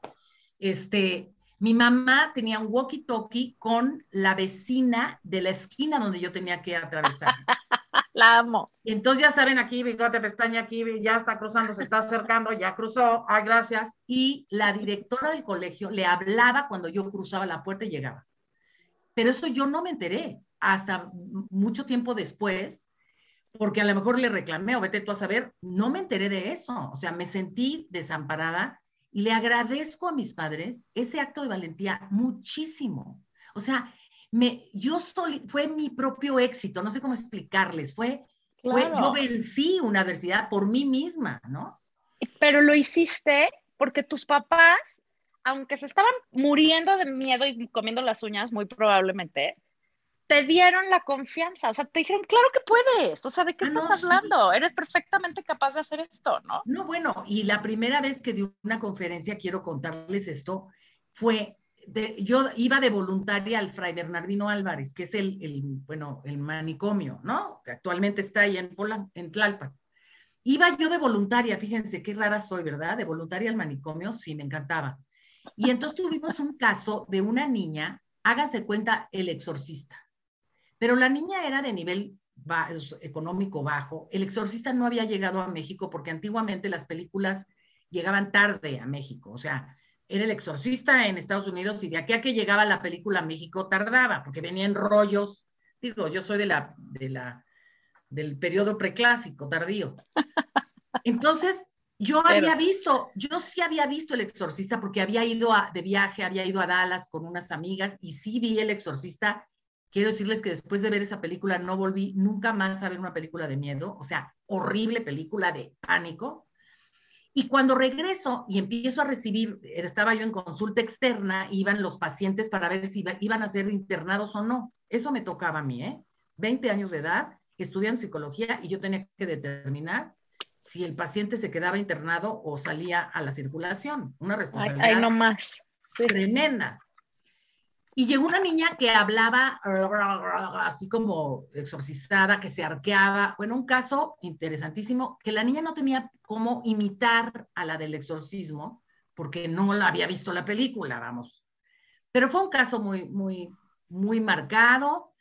Este, mi mamá tenía un walkie-talkie con la vecina de la esquina donde yo tenía que atravesar. La amo. Y entonces ya saben, aquí bigote, pestaña, aquí ya está cruzando, se está acercando, ya cruzó, ay, gracias. Y la directora del colegio le hablaba cuando yo cruzaba la puerta y llegaba. Pero eso yo no me enteré hasta mucho tiempo después, porque a lo mejor le reclamé o vete tú a saber, no me enteré de eso. O sea, me sentí desamparada y le agradezco a mis padres ese acto de valentía muchísimo. O sea, me, yo soli- fue mi propio éxito, no sé cómo explicarles, fue fue- yo vencí una adversidad por mí misma, ¿no? Pero lo hiciste porque tus papás, aunque se estaban muriendo de miedo y comiendo las uñas, muy probablemente, te dieron la confianza. O sea, te dijeron, claro que puedes. O sea, ¿de qué Ah, no, estás sí. hablando? Eres perfectamente capaz de hacer esto, ¿no? No, bueno, y la primera vez que di una conferencia, quiero contarles esto, fue, de- yo iba de voluntaria al Fray Bernardino Álvarez, que es el, el, bueno, el manicomio, ¿no? Que actualmente está ahí en, Polan- en Tlalpan. Iba yo de voluntaria, fíjense qué rara soy, ¿verdad? De voluntaria al manicomio, sí, me encantaba. Y entonces tuvimos un caso de una niña, háganse cuenta, el exorcista. Pero la niña era de nivel ba- económico bajo. El exorcista no había llegado a México porque antiguamente las películas llegaban tarde a México. O sea, era el exorcista en Estados Unidos y de aquí a que llegaba la película a México tardaba porque venían rollos. Digo, yo soy de la, de la, del periodo preclásico, tardío. Entonces, yo Pero- había visto, yo sí había visto El Exorcista porque había ido a- de viaje, había ido a Dallas con unas amigas y sí vi El Exorcista. Quiero decirles que después de ver esa película no volví nunca más a ver una película de miedo, o sea, horrible película de pánico. Y cuando regreso y empiezo a recibir, estaba yo en consulta externa, iban los pacientes para ver si iba- iban a ser internados o no. Eso me tocaba a mí, ¿eh? 20 años de edad, estudiando psicología y yo tenía que determinar si el paciente se quedaba internado o salía a la circulación. Una responsabilidad ay, no más. Sí. tremenda. Y llegó una niña que hablaba así como exorcizada, que se arqueaba. Bueno, un caso interesantísimo, que la niña no tenía cómo imitar a la del exorcismo, porque no la había visto la película, vamos. Pero fue un caso muy, muy, muy marcado.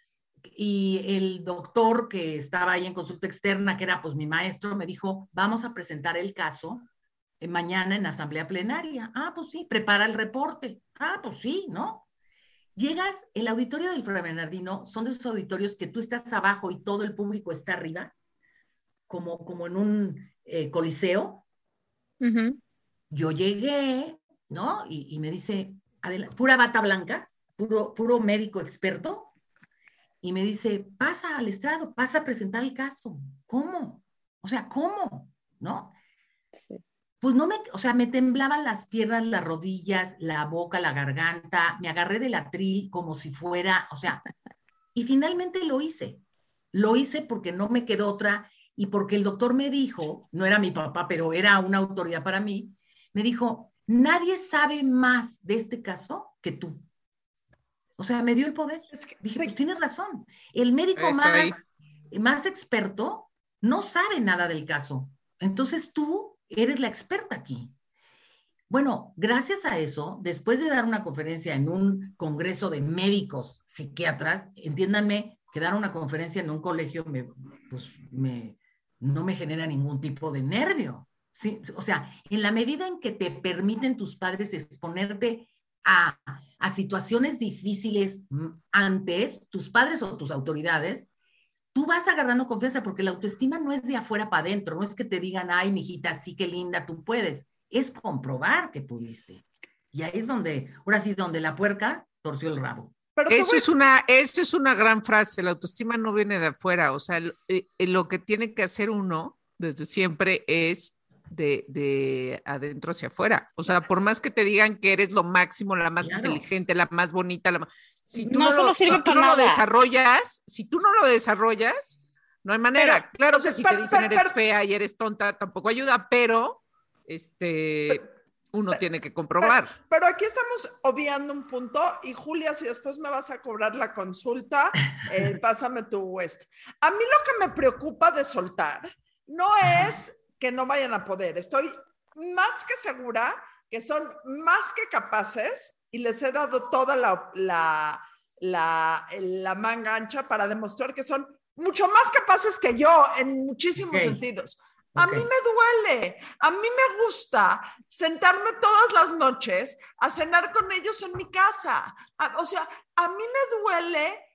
Y el doctor que estaba ahí en consulta externa, que era pues mi maestro, me dijo, vamos a presentar el caso eh, mañana en asamblea plenaria. Ah, pues sí, prepara el reporte. Ah, pues sí, ¿no? Llegas, el auditorio del Fray Bernardino son de esos auditorios que tú estás abajo y todo el público está arriba, como, como en un eh, coliseo. Yo llegué, ¿no? Y, y me dice, "Adela- pura bata blanca, puro, puro médico experto, y me dice, pasa al estrado, pasa a presentar el caso. ¿Cómo? O sea, ¿cómo? ¿No? Sí. Pues no me, o sea, me temblaban las piernas, las rodillas, la boca, la garganta, me agarré del atril como si fuera, o sea, y finalmente lo hice. Lo hice porque no me quedó otra y porque el doctor me dijo, no era mi papá, pero era una autoridad para mí, me dijo, nadie sabe más de este caso que tú. O sea, me dio el poder. Es que Dije, pues tienes razón. El médico más, más experto no sabe nada del caso. Entonces tú eres la experta aquí. Bueno, gracias a eso, después de dar una conferencia en un congreso de médicos psiquiatras, entiéndanme que dar una conferencia en un colegio me, pues, me, no me genera ningún tipo de nervio. Sí, o sea, en la medida en que te permiten tus padres exponerte a, a situaciones difíciles antes, tus padres o tus autoridades, tú vas agarrando confianza porque la autoestima no es de afuera para adentro, no es que te digan, ay, mijita, sí que linda, tú puedes, es comprobar que pudiste. Y ahí es donde, ahora sí, donde la puerca torció el rabo. pero Eso voy- es una, eso es una gran frase. La autoestima no viene de afuera. O sea, lo, eh, eh, lo que tiene que hacer uno desde siempre es de, de adentro hacia afuera. O sea, por más que te digan que eres lo máximo, la más Claro. inteligente, la más bonita, la más- si tú No, lo, sirve si tú no lo desarrollas, si tú no lo desarrollas, no hay manera. claro que entonces, si pero- te dicen pero- eres fea y eres tonta, tampoco ayuda, pero este uno tiene que comprobar. Pero aquí estamos obviando un punto y Julia, si después me vas a cobrar la consulta, eh, pásame tu este. A mí lo que me preocupa de soltar no es que no vayan a poder. Estoy más que segura que son más que capaces y les he dado toda la, la, la, la manga ancha para demostrar que son mucho más capaces que yo en muchísimos Ok. sentidos. A Ok. mí me duele, a mí me gusta sentarme todas las noches a cenar con ellos en mi casa. A- o sea, a mí me duele,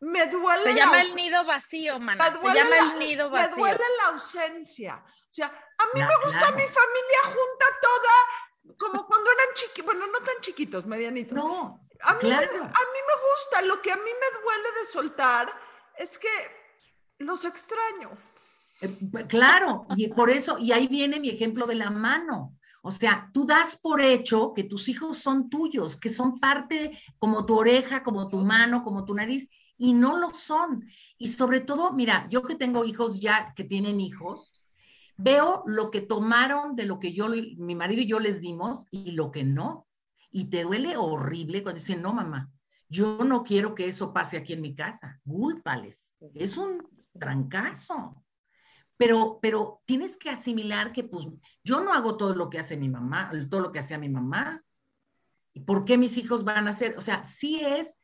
me duele. Se la llama el nido vacío, mana. me Se duele llama la- el nido me vacío. duele la ausencia. O sea, a mí me gusta claro. mi familia junta toda, como cuando eran chiquitos, bueno, no tan chiquitos, medianitos. No, A mí, me, a mí me gusta, lo que a mí me duele de soltar es que los extraño. Eh, Claro, y por eso, y ahí viene mi ejemplo de la mano. O sea, tú das por hecho que tus hijos son tuyos, que son parte como tu oreja, como tu mano, como tu nariz, y no lo son. Y sobre todo, mira, yo que tengo hijos ya que tienen hijos, veo lo que tomaron de lo que yo, mi marido y yo les dimos y lo que no. Y te duele horrible cuando dicen, no, mamá, yo no quiero que eso pase aquí en mi casa. Gúlpales. Es un trancazo. Pero, pero tienes que asimilar que pues yo no hago todo lo que hace mi mamá, todo lo que hacía mi mamá. ¿Y por qué mis hijos van a hacer? O sea, sí es,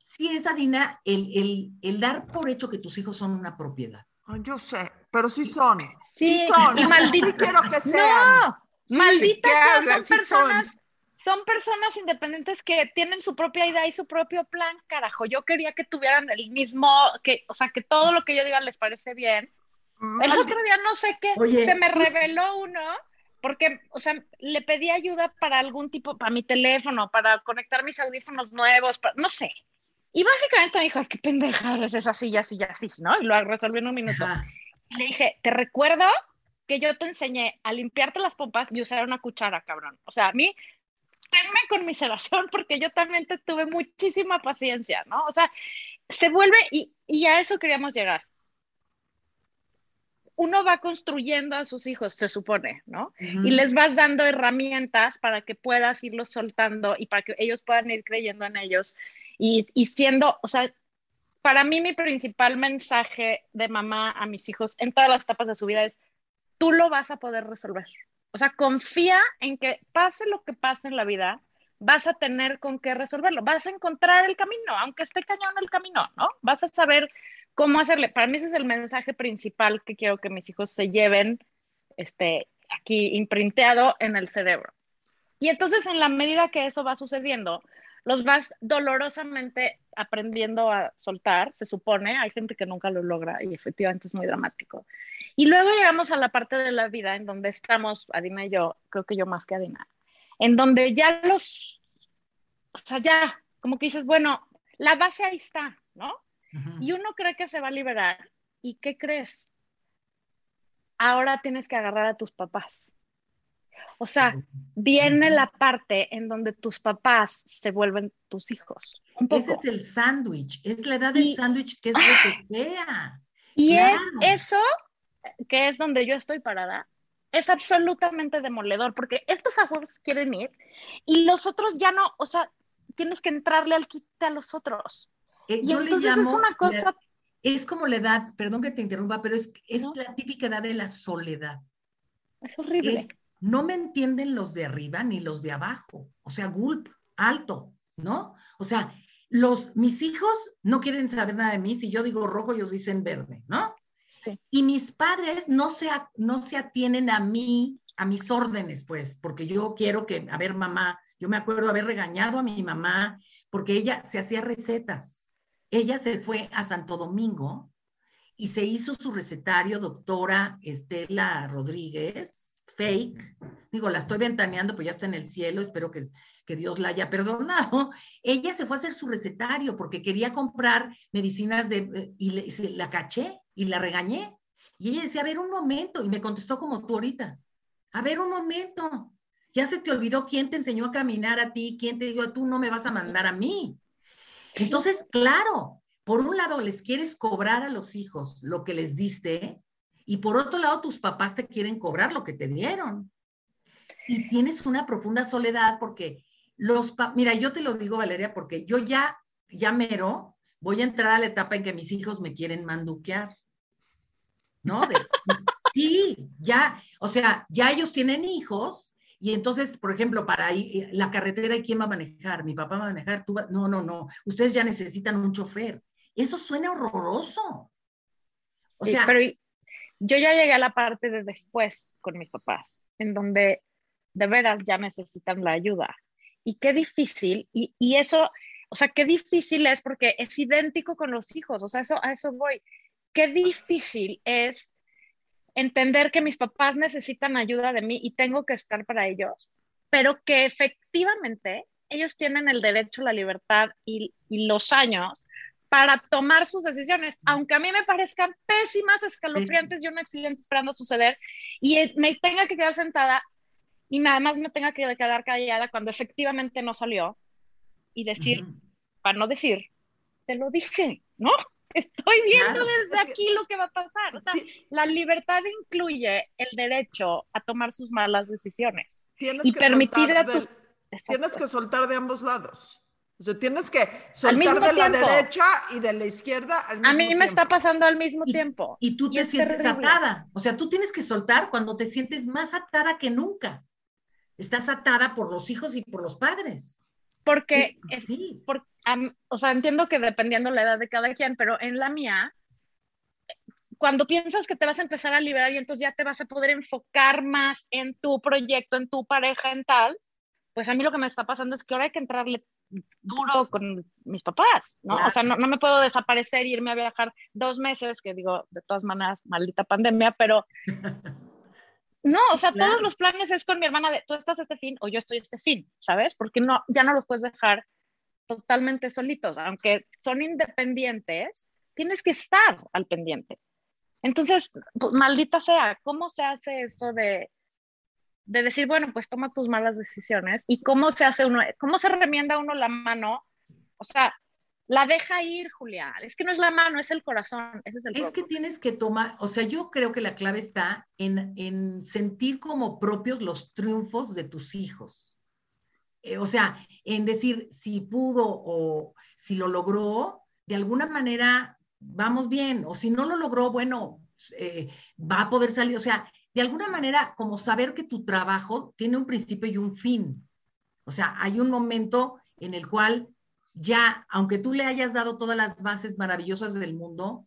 sí es, Adina, el, el, el dar por hecho que tus hijos son una propiedad. Ay, yo sé, pero sí son. Sí, Sí, son. y maldita- Sí quiero que sean. No, Sí, malditas son Sí personas, son personas independientes que tienen su propia idea y su propio plan, carajo. Yo quería que tuvieran el mismo, que, o sea, que todo lo que yo diga les parece bien. El Maldi- otro día no sé qué, Oye, se me tú- reveló uno, porque, o sea, le pedí ayuda para algún tipo, para mi teléfono, para conectar mis audífonos nuevos, para- no sé. Y básicamente me dijo, "Ay, qué pendeja es esa silla, así, así, ¿no? Y lo resolví en un minuto. Ajá. Le dije, te recuerdo que yo te enseñé a limpiarte las pompas y usar una cuchara, cabrón. O sea, a mí, tenme con mi selación porque yo también te tuve muchísima paciencia, ¿no? O sea, se vuelve, y, y a eso queríamos llegar. Uno va construyendo a sus hijos, se supone, ¿no? Y les vas dando herramientas para que puedas irlos soltando y para que ellos puedan ir creyendo en ellos y, siendo, o sea, para mí mi principal mensaje de mamá a mis hijos en todas las etapas de su vida es, tú lo vas a poder resolver. O sea, confía en que pase lo que pase en la vida, vas a tener con qué resolverlo, vas a encontrar el camino, aunque esté cañón el camino, ¿no? Vas a saber cómo hacerle. Para mí ese es el mensaje principal que quiero que mis hijos se lleven este, aquí imprinteado en el cerebro. Y entonces en la medida que eso va sucediendo, los vas dolorosamente aprendiendo a soltar, se supone, hay gente que nunca lo logra y efectivamente es muy dramático. Y luego llegamos a la parte de la vida en donde estamos, Adina y yo, creo que yo más que Adina, en donde ya los, o sea, ya, como que dices, bueno, la base ahí está, ¿no? Y uno cree que se va a liberar. ¿Y qué crees? Ahora tienes que agarrar a tus papás. O sea, viene la parte en donde tus papás se vuelven tus hijos. Ese es el sándwich, es la edad del sándwich que es lo que sea. Y es eso que es donde yo estoy parada, es absolutamente demoledor, porque estos abuelos quieren ir y los otros ya no, o sea, tienes que entrarle al quite a los otros. Eh, y entonces es una cosa... es como la edad, perdón que te interrumpa, pero es, es la típica edad de la soledad. Es horrible. No me entienden los de arriba ni los de abajo, o sea, gulp, alto, ¿no? O sea, los, mis hijos no quieren saber nada de mí, si yo digo rojo, ellos dicen verde, ¿no? Y mis padres no se, no se atienen a mí, a mis órdenes, pues, porque yo quiero que, a ver, mamá, yo me acuerdo haber regañado a mi mamá porque ella se hacía recetas. Ella se fue a Santo Domingo y se hizo su recetario, doctora Estela Rodríguez, fake. Digo, la estoy ventaneando, pues ya está en el cielo, espero que, que Dios la haya perdonado. Ella se fue a hacer su recetario porque quería comprar medicinas de, eh, y, y la caché y la regañé. Y ella decía, a ver un momento, y me contestó como tú ahorita, a ver un momento, ya se te olvidó quién te enseñó a caminar a ti, quién te dijo, tú no me vas a mandar a mí. Entonces, claro, por un lado les quieres cobrar a los hijos lo que les diste y por otro lado tus papás te quieren cobrar lo que te dieron. Y tienes una profunda soledad porque los, mira, yo te lo digo, Valeria, porque yo ya, ya mero, voy a entrar a la etapa en que mis hijos me quieren manduquear. ¿no? sí, ya, o sea, ya ellos tienen hijos y entonces, por ejemplo, para ir, la carretera, ¿y quién va a manejar? ¿Mi papá va a manejar? ¿Tú No, no, no, ustedes ya necesitan un chofer. Eso suena horroroso. O sea, pero yo ya llegué a la parte de después con mis papás, en donde de veras ya necesitan la ayuda. Y qué difícil, y, y eso, o sea, qué difícil es porque es idéntico con los hijos, o sea, eso, a eso voy qué difícil es entender que mis papás necesitan ayuda de mí y tengo que estar para ellos, pero que efectivamente ellos tienen el derecho, la libertad y, los años para tomar sus decisiones, aunque a mí me parezcan pésimas, escalofriantes y un accidente esperando suceder, y me tenga que quedar sentada y además me tenga que quedar callada cuando efectivamente no salió y decir, para no decir, te lo dije, ¿no? Estoy viendo desde aquí lo que va a pasar. O sea, la libertad incluye el derecho a tomar sus malas decisiones y permitir a tus... tienes que soltar de ambos lados. O sea, tienes que soltar de la derecha y de la izquierda al mismo A mí me está pasando al mismo tiempo. Y, tú te sientes atada. O sea, tú tienes que soltar cuando te sientes más atada que nunca. Estás atada por los hijos y por los padres. Porque, sí. porque o sea, entiendo que dependiendo la edad de cada quien, pero en la mía, cuando piensas que te vas a empezar a liberar y entonces ya te vas a poder enfocar más en tu proyecto, en tu pareja, en tal, pues a mí lo que me está pasando es que ahora hay que entrarle duro con mis papás, ¿no? O sea, no, no, me puedo desaparecer e irme a viajar dos meses, que digo, de todas maneras, maldita pandemia, pero no, o sea, todos los planes es con mi hermana de tú estás este fin o yo estoy este fin, ¿sabes? Porque no, ya no los puedes dejar totalmente solitos, aunque son independientes, tienes que estar al pendiente. Entonces, pues, maldita sea, ¿cómo se hace esto de, de decir, bueno, pues toma tus malas decisiones y cómo se hace uno, cómo se remienda uno la mano? O sea, la deja ir, Julia. Es que no es la mano, es el corazón. Ese es el Es que tienes que tomar, o sea, yo creo que la clave está en, en sentir como propios los triunfos de tus hijos. Eh, o sea, en decir si pudo o si lo logró, de alguna manera vamos bien, o si no lo logró, bueno, eh, va a poder salir, o sea, de alguna manera como saber que tu trabajo tiene un principio y un fin. O sea, hay un momento en el cual ya, aunque tú le hayas dado todas las bases maravillosas del mundo,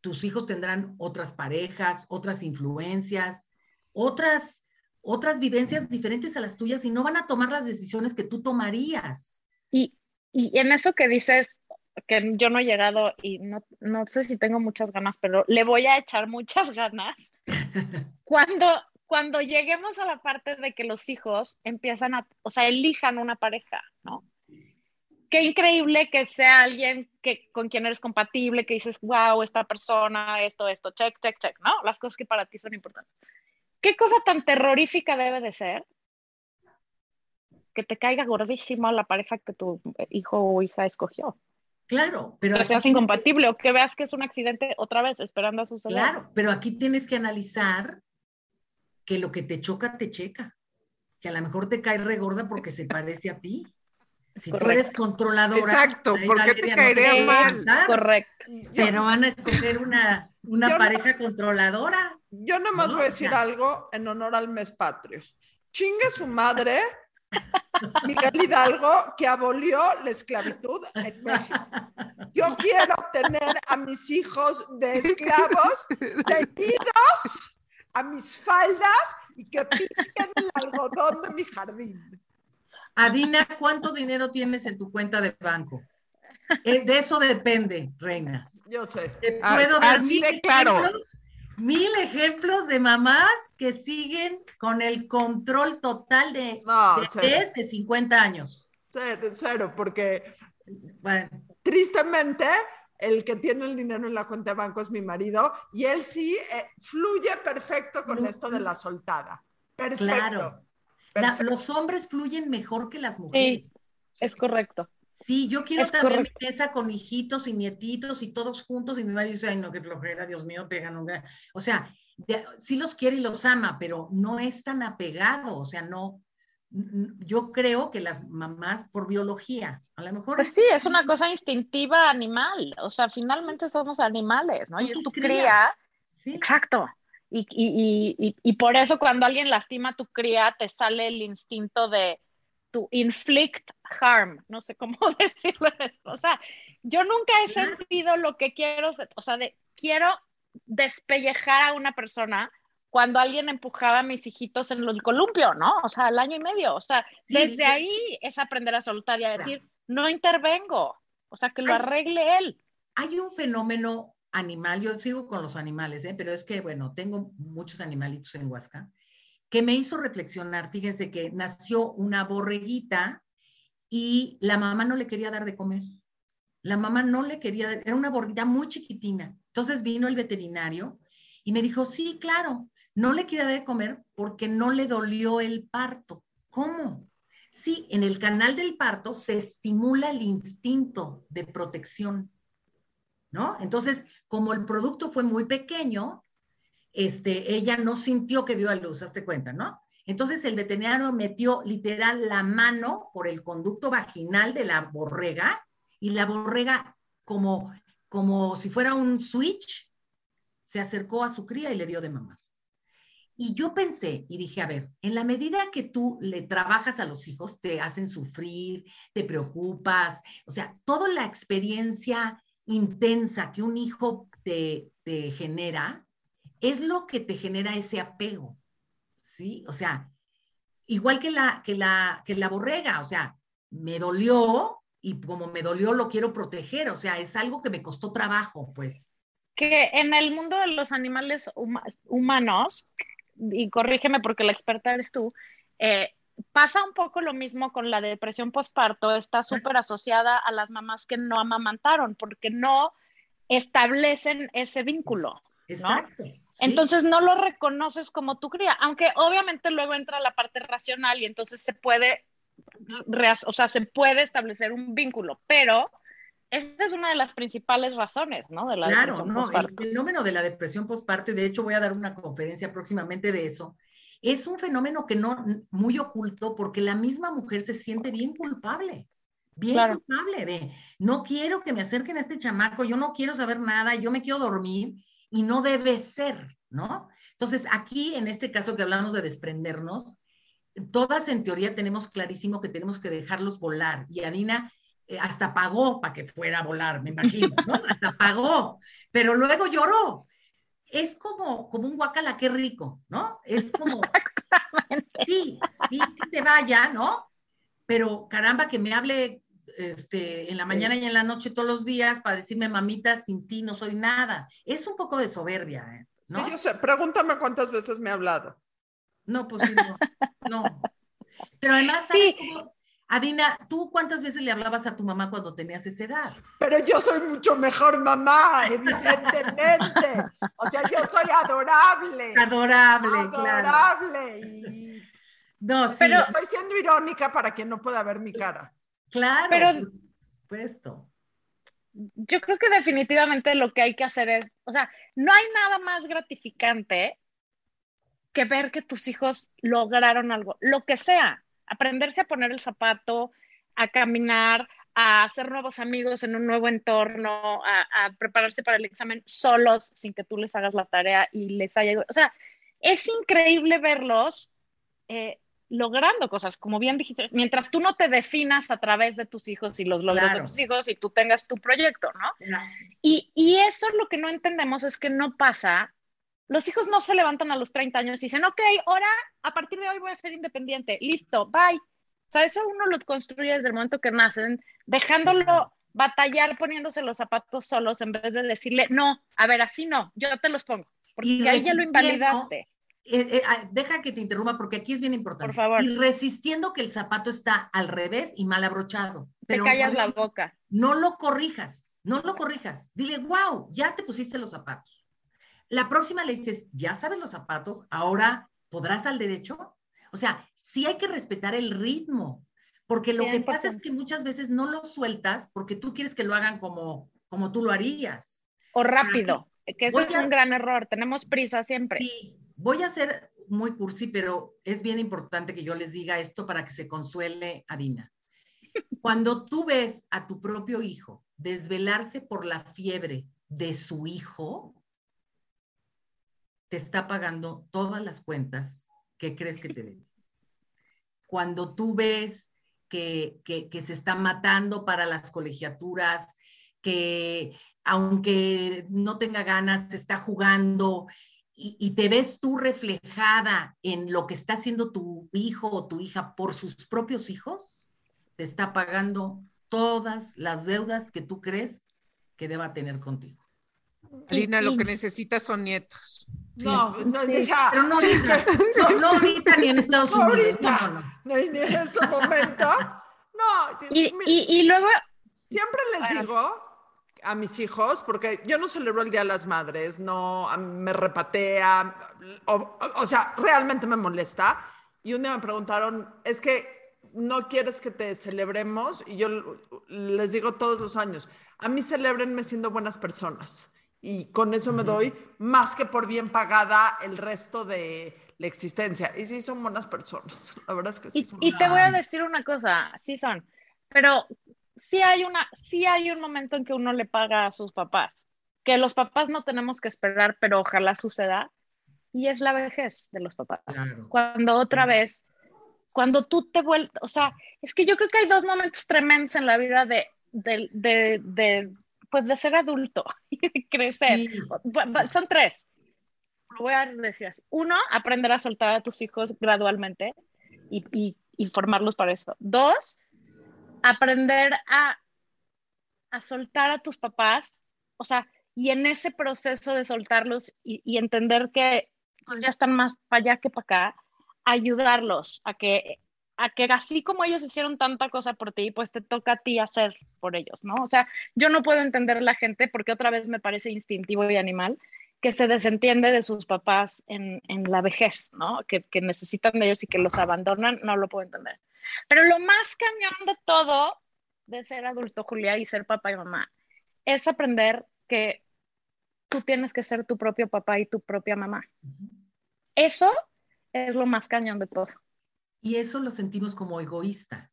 tus hijos tendrán otras parejas, otras influencias, otras, otras vivencias diferentes a las tuyas y no van a tomar las decisiones que tú tomarías. Y, y en eso que dices, que yo no he llegado y no, no sé si tengo muchas ganas, pero le voy a echar muchas ganas cuando, cuando lleguemos a la parte de que los hijos empiezan a, o sea, elijan una pareja, ¿no? Qué increíble que sea alguien que, con quien eres compatible, que dices, wow, esta persona, esto, esto, check, check, check, ¿no? Las cosas que para ti son importantes. ¿Qué cosa tan terrorífica debe de ser que te caiga gordísimo la pareja que tu hijo o hija escogió? Claro, pero... Que seas incompatible o que veas que es un accidente otra vez esperando a suceder. Claro, pero aquí tienes que analizar que lo que te choca, te checa. Que a lo mejor te cae regorda porque se parece a ti. Si tú eres controladora. Exacto, porque te caería mal. Correcto. Pero van a escoger una, una pareja controladora. Yo nomás voy a decir algo en honor al mes patrio. Chingue su madre Miguel Hidalgo, que abolió la esclavitud en México. Yo quiero tener a mis hijos de esclavos teñidos a mis faldas y que pisquen el algodón de mi jardín. Adina, ¿cuánto dinero tienes en tu cuenta de banco? Eh, de eso depende, reina. Yo sé. Te puedo dar Así de claro mil ejemplos de mamás que siguen con el control total de, de, de 50 años. Cero, cero, porque bueno. tristemente el que tiene el dinero en la cuenta de banco es mi marido y él sí eh, fluye perfecto con esto de la soltada. Perfecto. Claro. los hombres fluyen mejor que las mujeres. Sí, es correcto. Sí, yo quiero también mi mesa con hijitos y nietitos y todos juntos y mi marido dice, ay no, qué flojera, Dios mío, pegan un... O sea, sí los quiere y los ama, pero no es tan apegado, o sea, no, yo creo que las mamás por biología, a lo mejor... Pues sí, es una cosa instintiva animal, o sea, finalmente somos animales, ¿no? Y es tu cría. Sí. Exacto. Y, y, y, y, por eso cuando alguien lastima a tu cría, te sale el instinto de to inflict harm, no sé cómo decirlo. O sea, yo nunca he sentido lo que quiero, o sea, de, quiero despellejar a una persona cuando alguien empujaba a mis hijitos en el columpio, ¿no? O sea, al año y medio. O sea, desde ahí es aprender a soltar y a decir, no intervengo. O sea, que lo arregle él. Hay un fenómeno animal, yo sigo con los animales, ¿eh? pero es que, bueno, tengo muchos animalitos en Huasca que me hizo reflexionar. Fíjense que nació una borreguita y la mamá no le quería dar de comer. La mamá no le quería, era una borreguita muy chiquitina. Entonces vino el veterinario y me dijo, sí, claro, no le quería dar de comer porque no le dolió el parto. ¿Cómo? Sí, en el canal del parto se estimula el instinto de protección, ¿no? Entonces, como el producto fue muy pequeño, este, ella no sintió que dio a luz, hazte cuenta, ¿no? Entonces el veterinario metió literal la mano por el conducto vaginal de la borrega y la borrega como, como si fuera un switch, se acercó a su cría y le dio de mamá. Y yo pensé y dije, a ver, en la medida que tú le trabajas a los hijos, te hacen sufrir, te preocupas, o sea, toda la experiencia intensa que un hijo te, te genera, es lo que te genera ese apego, ¿sí? O sea, igual que la, que la, que la borrega, o sea, me dolió y como me dolió lo quiero proteger, o sea, es algo que me costó trabajo, pues. Que en el mundo de los animales humanos, y corrígeme porque la experta eres tú, eh, pasa un poco lo mismo con la depresión postparto, está súper asociada a las mamás que no amamantaron, porque no establecen ese vínculo. Exacto. Sí. Entonces no lo reconoces como tu cría, aunque obviamente luego entra la parte racional y entonces se puede, o sea, se puede establecer un vínculo, pero esa es una de las principales razones, ¿no? De la Claro, no, el fenómeno de la depresión postparto, y de hecho voy a dar una conferencia próximamente de eso, es un fenómeno que no, muy oculto porque la misma mujer se siente bien culpable, bien Claro. culpable de, no quiero que me acerquen a este chamaco, yo no quiero saber nada, yo me quiero dormir y no debe ser, ¿no? Entonces, aquí, en este caso que hablamos de desprendernos, todas en teoría tenemos clarísimo que tenemos que dejarlos volar. Y Adina eh, hasta pagó para que fuera a volar, me imagino, ¿no? Hasta pagó, pero luego lloró. Es como, como un guacala, qué rico, ¿no? Es como, sí, sí, que se vaya, ¿no? Pero caramba, que me hable este, en la mañana y en la noche todos los días para decirme, mamita, sin ti no soy nada. Es un poco de soberbia, ¿eh? ¿no? Sí, yo sé, pregúntame cuántas veces me ha hablado. No, pues sí, no. no. Pero además, ¿sabes Sí. cómo? Adina, ¿tú cuántas veces le hablabas a tu mamá cuando tenías esa edad? Pero yo soy mucho mejor mamá, evidentemente. O sea, yo soy adorable. Adorable, claro. Adorable. Y No, sí, Pero- estoy siendo irónica para quien no pueda ver mi cara. Claro, pero- por supuesto. Yo creo que definitivamente lo que hay que hacer es, o sea, no hay nada más gratificante que ver que tus hijos lograron algo, lo que sea, aprenderse a poner el zapato, a caminar, a hacer nuevos amigos en un nuevo entorno, a, a prepararse para el examen solos sin que tú les hagas la tarea y les haya... O sea, es increíble verlos eh, logrando cosas, como bien dijiste, mientras tú no te definas a través de tus hijos y los logros Claro. de tus hijos y tú tengas tu proyecto, ¿no? Y, y eso es lo que no entendemos, es que no pasa. Los hijos no se levantan a los 30 años y dicen, ok, ahora a partir de hoy voy a ser independiente, listo, bye. O sea, eso uno lo construye desde el momento que nacen, dejándolo batallar poniéndose los zapatos solos en vez de decirle, no, a ver, así no, yo te los pongo, porque ahí ya lo invalidaste. Eh, eh, deja que te interrumpa porque aquí es bien importante. Por favor. Y resistiendo que el zapato está al revés y mal abrochado. Te Pero callas por la boca. no lo corrijas, no lo corrijas. Dile, wow, ya te pusiste los zapatos. La próxima le dices, ya sabes los zapatos, ahora podrás al derecho. O sea, sí hay que respetar el ritmo, porque lo que pasa es 100%. que muchas veces no lo sueltas porque tú quieres que lo hagan como, como tú lo harías. O rápido, que ese Voy es a- un gran error. Tenemos prisa siempre. Sí, voy a ser muy cursi, pero es bien importante que yo les diga esto para que se consuele Adina. Cuando tú ves a tu propio hijo desvelarse por la fiebre de su hijo, te está pagando todas las cuentas que crees que te debe. Cuando tú ves que, que, que se está matando para las colegiaturas, que aunque no tenga ganas, se está jugando y, y, te ves tú reflejada en lo que está haciendo tu hijo o tu hija por sus propios hijos, te está pagando todas las deudas que tú crees que deba tener contigo. Alina, lo que necesitas son nietos. No, no, Sí, ya, Pero no sí, ahorita, que- no, no ahorita ni en Estados No Unidos. ahorita. No, no, no. no, ni en este momento. No, Y, mira, y, y luego, siempre les digo a mis hijos, porque yo no celebro el Día de las Madres, no me repatea, o, o- o sea, realmente me molesta. Y un día me preguntaron, es que no quieres que te celebremos, y yo les digo todos los años, a mí celebrenme siendo buenas personas. Y con eso me doy más que por bien pagada el resto de la existencia. Y sí son buenas personas, la verdad es que sí y, son y te voy a decir una cosa, sí son, pero sí hay, una, sí hay un momento en que uno le paga a sus papás, que los papás no tenemos que esperar, pero ojalá suceda, y es la vejez de los papás. Claro. Cuando otra vez, cuando tú te vuelves, o sea, es que yo creo que hay dos momentos tremendos en la vida de, de, de, de pues de ser adulto y de crecer. Sí. Son tres. Lo voy a decir así. Uno, aprender a soltar a tus hijos gradualmente y, y, y formarlos para eso. Dos, aprender a, a soltar a tus papás, o sea, y en ese proceso de soltarlos y, entender que pues ya están más para allá que para acá, ayudarlos a que, a que así como ellos hicieron tanta cosa por ti, pues te toca a ti hacer por ellos, ¿no? O sea, yo no puedo entender la gente porque otra vez me parece instintivo y animal que se desentiende de sus papás en, en la vejez, ¿no? Que, que, necesitan de ellos y que los abandonan, no lo puedo entender. Pero lo más cañón de todo, de ser adulto, Julia, y ser papá y mamá, es aprender que tú tienes que ser tu propio papá y tu propia mamá. Eso es lo más cañón de todo. Y eso lo sentimos como egoísta,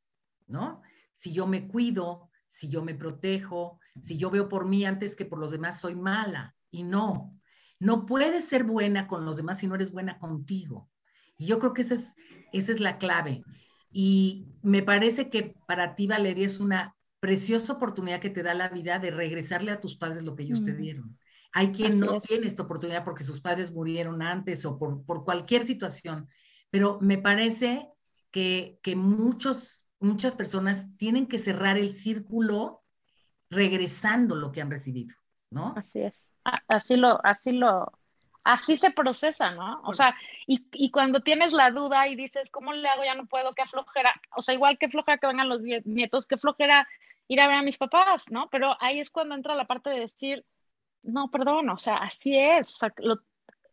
¿no? Si yo me cuido, si yo me protejo, si yo veo por mí antes que por los demás, soy mala. Y no, no puedes ser buena con los demás si no eres buena contigo. Y yo creo que esa es, esa es la clave. Y me parece que para ti, Valeria, es una preciosa oportunidad que te da la vida de regresarle a tus padres lo que ellos te dieron. Hay quien no tiene esta oportunidad porque sus padres murieron antes o por, por cualquier situación, pero me parece que, que muchos, muchas personas tienen que cerrar el círculo regresando lo que han recibido, ¿no? Así es. Así lo, así lo, así se procesa, ¿no? O sea, y, y, cuando tienes la duda y dices, ¿cómo le hago? Ya no puedo, qué flojera. O sea, igual que flojera que vengan los nietos, qué flojera ir a ver a mis papás, ¿no? Pero ahí es cuando entra la parte de decir, no, perdón, o sea, así es, o sea, lo,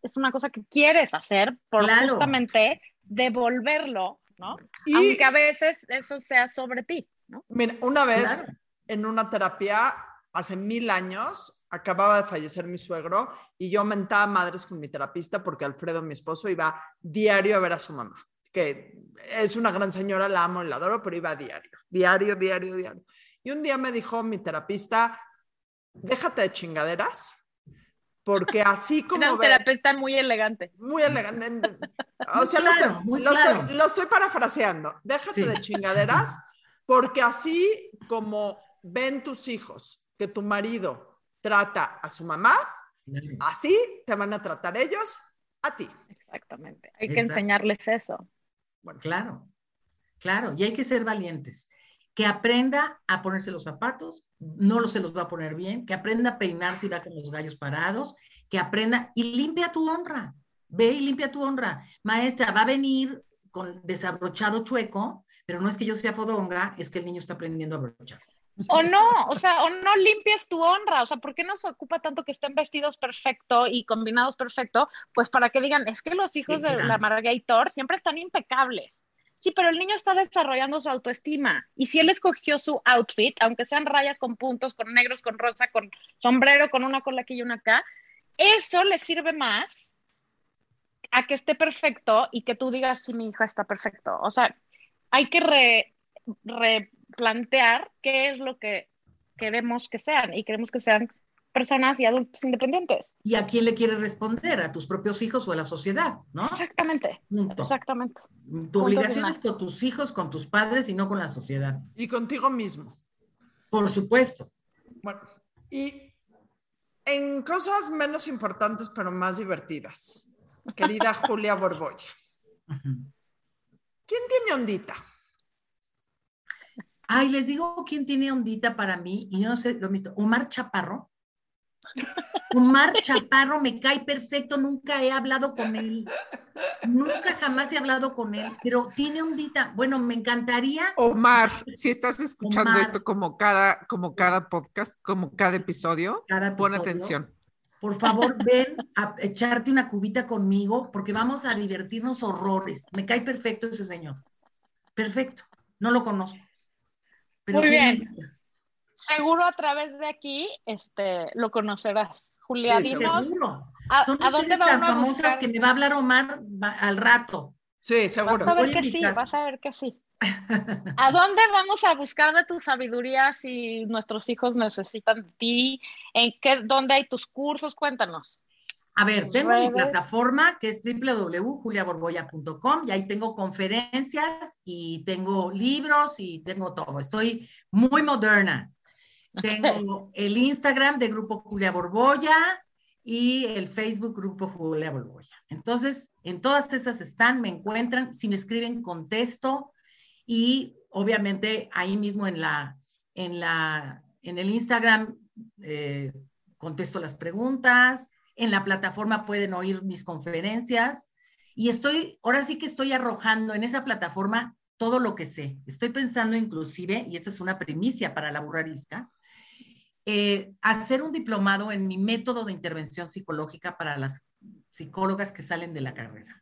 es una cosa que quieres hacer por justamente devolverlo, ¿no? Y, Aunque a veces eso sea sobre ti, ¿no? Mira, una vez en una terapia, hace mil años, acababa de fallecer mi suegro y yo mentaba madres con mi terapista porque Alfredo, mi esposo, iba diario a ver a su mamá, que es una gran señora, la amo y la adoro, pero iba diario, diario, diario, diario. Y un día me dijo mi terapista, déjate de chingaderas, porque así como... Era un terapeuta muy elegante. Muy elegante. O sea, lo, estoy, lo, estoy, parafraseando. Déjate de chingaderas, porque así como ven tus hijos que tu marido trata a su mamá, así te van a tratar ellos a ti. Exactamente. Hay que enseñarles eso. Bueno, claro, claro, y hay que ser valientes que aprenda a ponerse los zapatos, no se los va a poner bien, que aprenda a peinarse y va con los gallos parados, que aprenda y limpia tu honra, ve y limpia tu honra. Maestra, va a venir con desabrochado chueco, pero no es que yo sea fodonga, es que el niño está aprendiendo a abrocharse. O no, o sea, o no limpies tu honra, o sea, ¿por qué nos ocupa tanto que estén vestidos perfecto y combinados perfecto? Pues para que digan, es que los hijos de la Margator siempre están impecables. Sí, pero el niño está desarrollando su autoestima. Y si él escogió su outfit, aunque sean rayas con puntos, con negros, con rosa, con sombrero, con una cola aquí y una acá, eso le sirve más a que esté perfecto y que tú digas si mi hija está perfecto. O sea, hay que replantear qué es lo que queremos que sean y queremos que sean personas y adultos independientes. ¿Y a quién le quieres responder? ¿A tus propios hijos o a la sociedad? ¿no? Exactamente. Exactamente. Tu obligación es con tus hijos, con tus padres y no con la sociedad. Y contigo mismo. Por supuesto. Bueno, y en cosas menos importantes pero más divertidas, querida Julia Borbolla. ¿Quién tiene ondita? Ay, les digo quién tiene ondita para mí, y yo no sé, lo visto, Omar Chaparro. Omar Chaparro me cae perfecto, nunca he hablado con él. Nunca jamás he hablado con él, pero tiene un dita. Bueno, me encantaría. Omar, si estás escuchando esto como cada, como cada podcast, como cada episodio, pon atención. Por favor, ven a echarte una cubita conmigo porque vamos a divertirnos horrores. Me cae perfecto ese señor. Perfecto. No lo conozco. Muy bien seguro a través de aquí este, lo conocerás. Julia, dinos, ¿a, Son ¿a dónde va uno a buscar? que me va a hablar Omar al rato. Sí, seguro. Vas a ver que sí, vas a ver que sí. ¿A dónde vamos a buscar de tu sabiduría si nuestros hijos necesitan de ti? ¿En qué, dónde hay tus cursos? Cuéntanos. A ver, tengo mi plataforma que es www.juliaborboya.com y ahí tengo conferencias y tengo libros y tengo todo. Estoy muy moderna. Tengo el Instagram de Grupo Julia Borboya y el Facebook Grupo Julia Borboya. Entonces, en todas esas están, me encuentran, si me escriben, contesto y obviamente ahí mismo en la, en la, en el Instagram eh, contesto las preguntas, en la plataforma pueden oír mis conferencias y estoy, ahora sí que estoy arrojando en esa plataforma todo lo que sé. Estoy pensando inclusive, y esta es una primicia para la burrarisca, eh, hacer un diplomado en mi método de intervención psicológica para las psicólogas que salen de la carrera.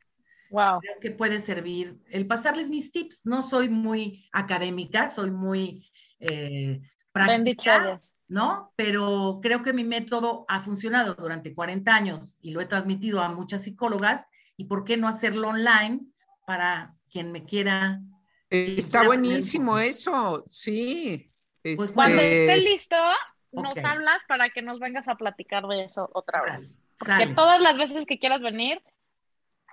Wow. Creo que puede servir el pasarles mis tips. No soy muy académica, soy muy eh, práctica. ¿no? Pero creo que mi método ha funcionado durante 40 años y lo he transmitido a muchas psicólogas. ¿Y por qué no hacerlo online para quien me quiera? Eh, Está buenísimo eso, sí. Pues Este, Cuando esté listo, nos hablas para que nos vengas a platicar de eso otra vez. Porque Sale. todas las veces que quieras venir,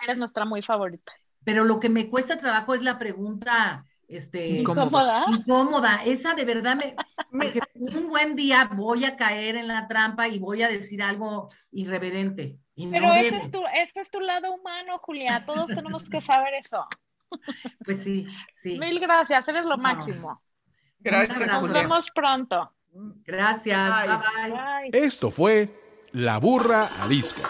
eres nuestra muy favorita. Pero lo que me cuesta trabajo es la pregunta, este, Incómoda. ¿Incómoda? Esa de verdad me, un buen día voy a caer en la trampa y voy a decir algo irreverente. Y Pero no ese es, tu, ese es tu lado humano, Julia. Todos tenemos que saber eso. Pues sí, sí. Mil gracias, eres lo No. máximo. Gracias, Nos. Julia. vemos pronto. Gracias. Bye bye. Bye. Esto fue La Burra Arisca.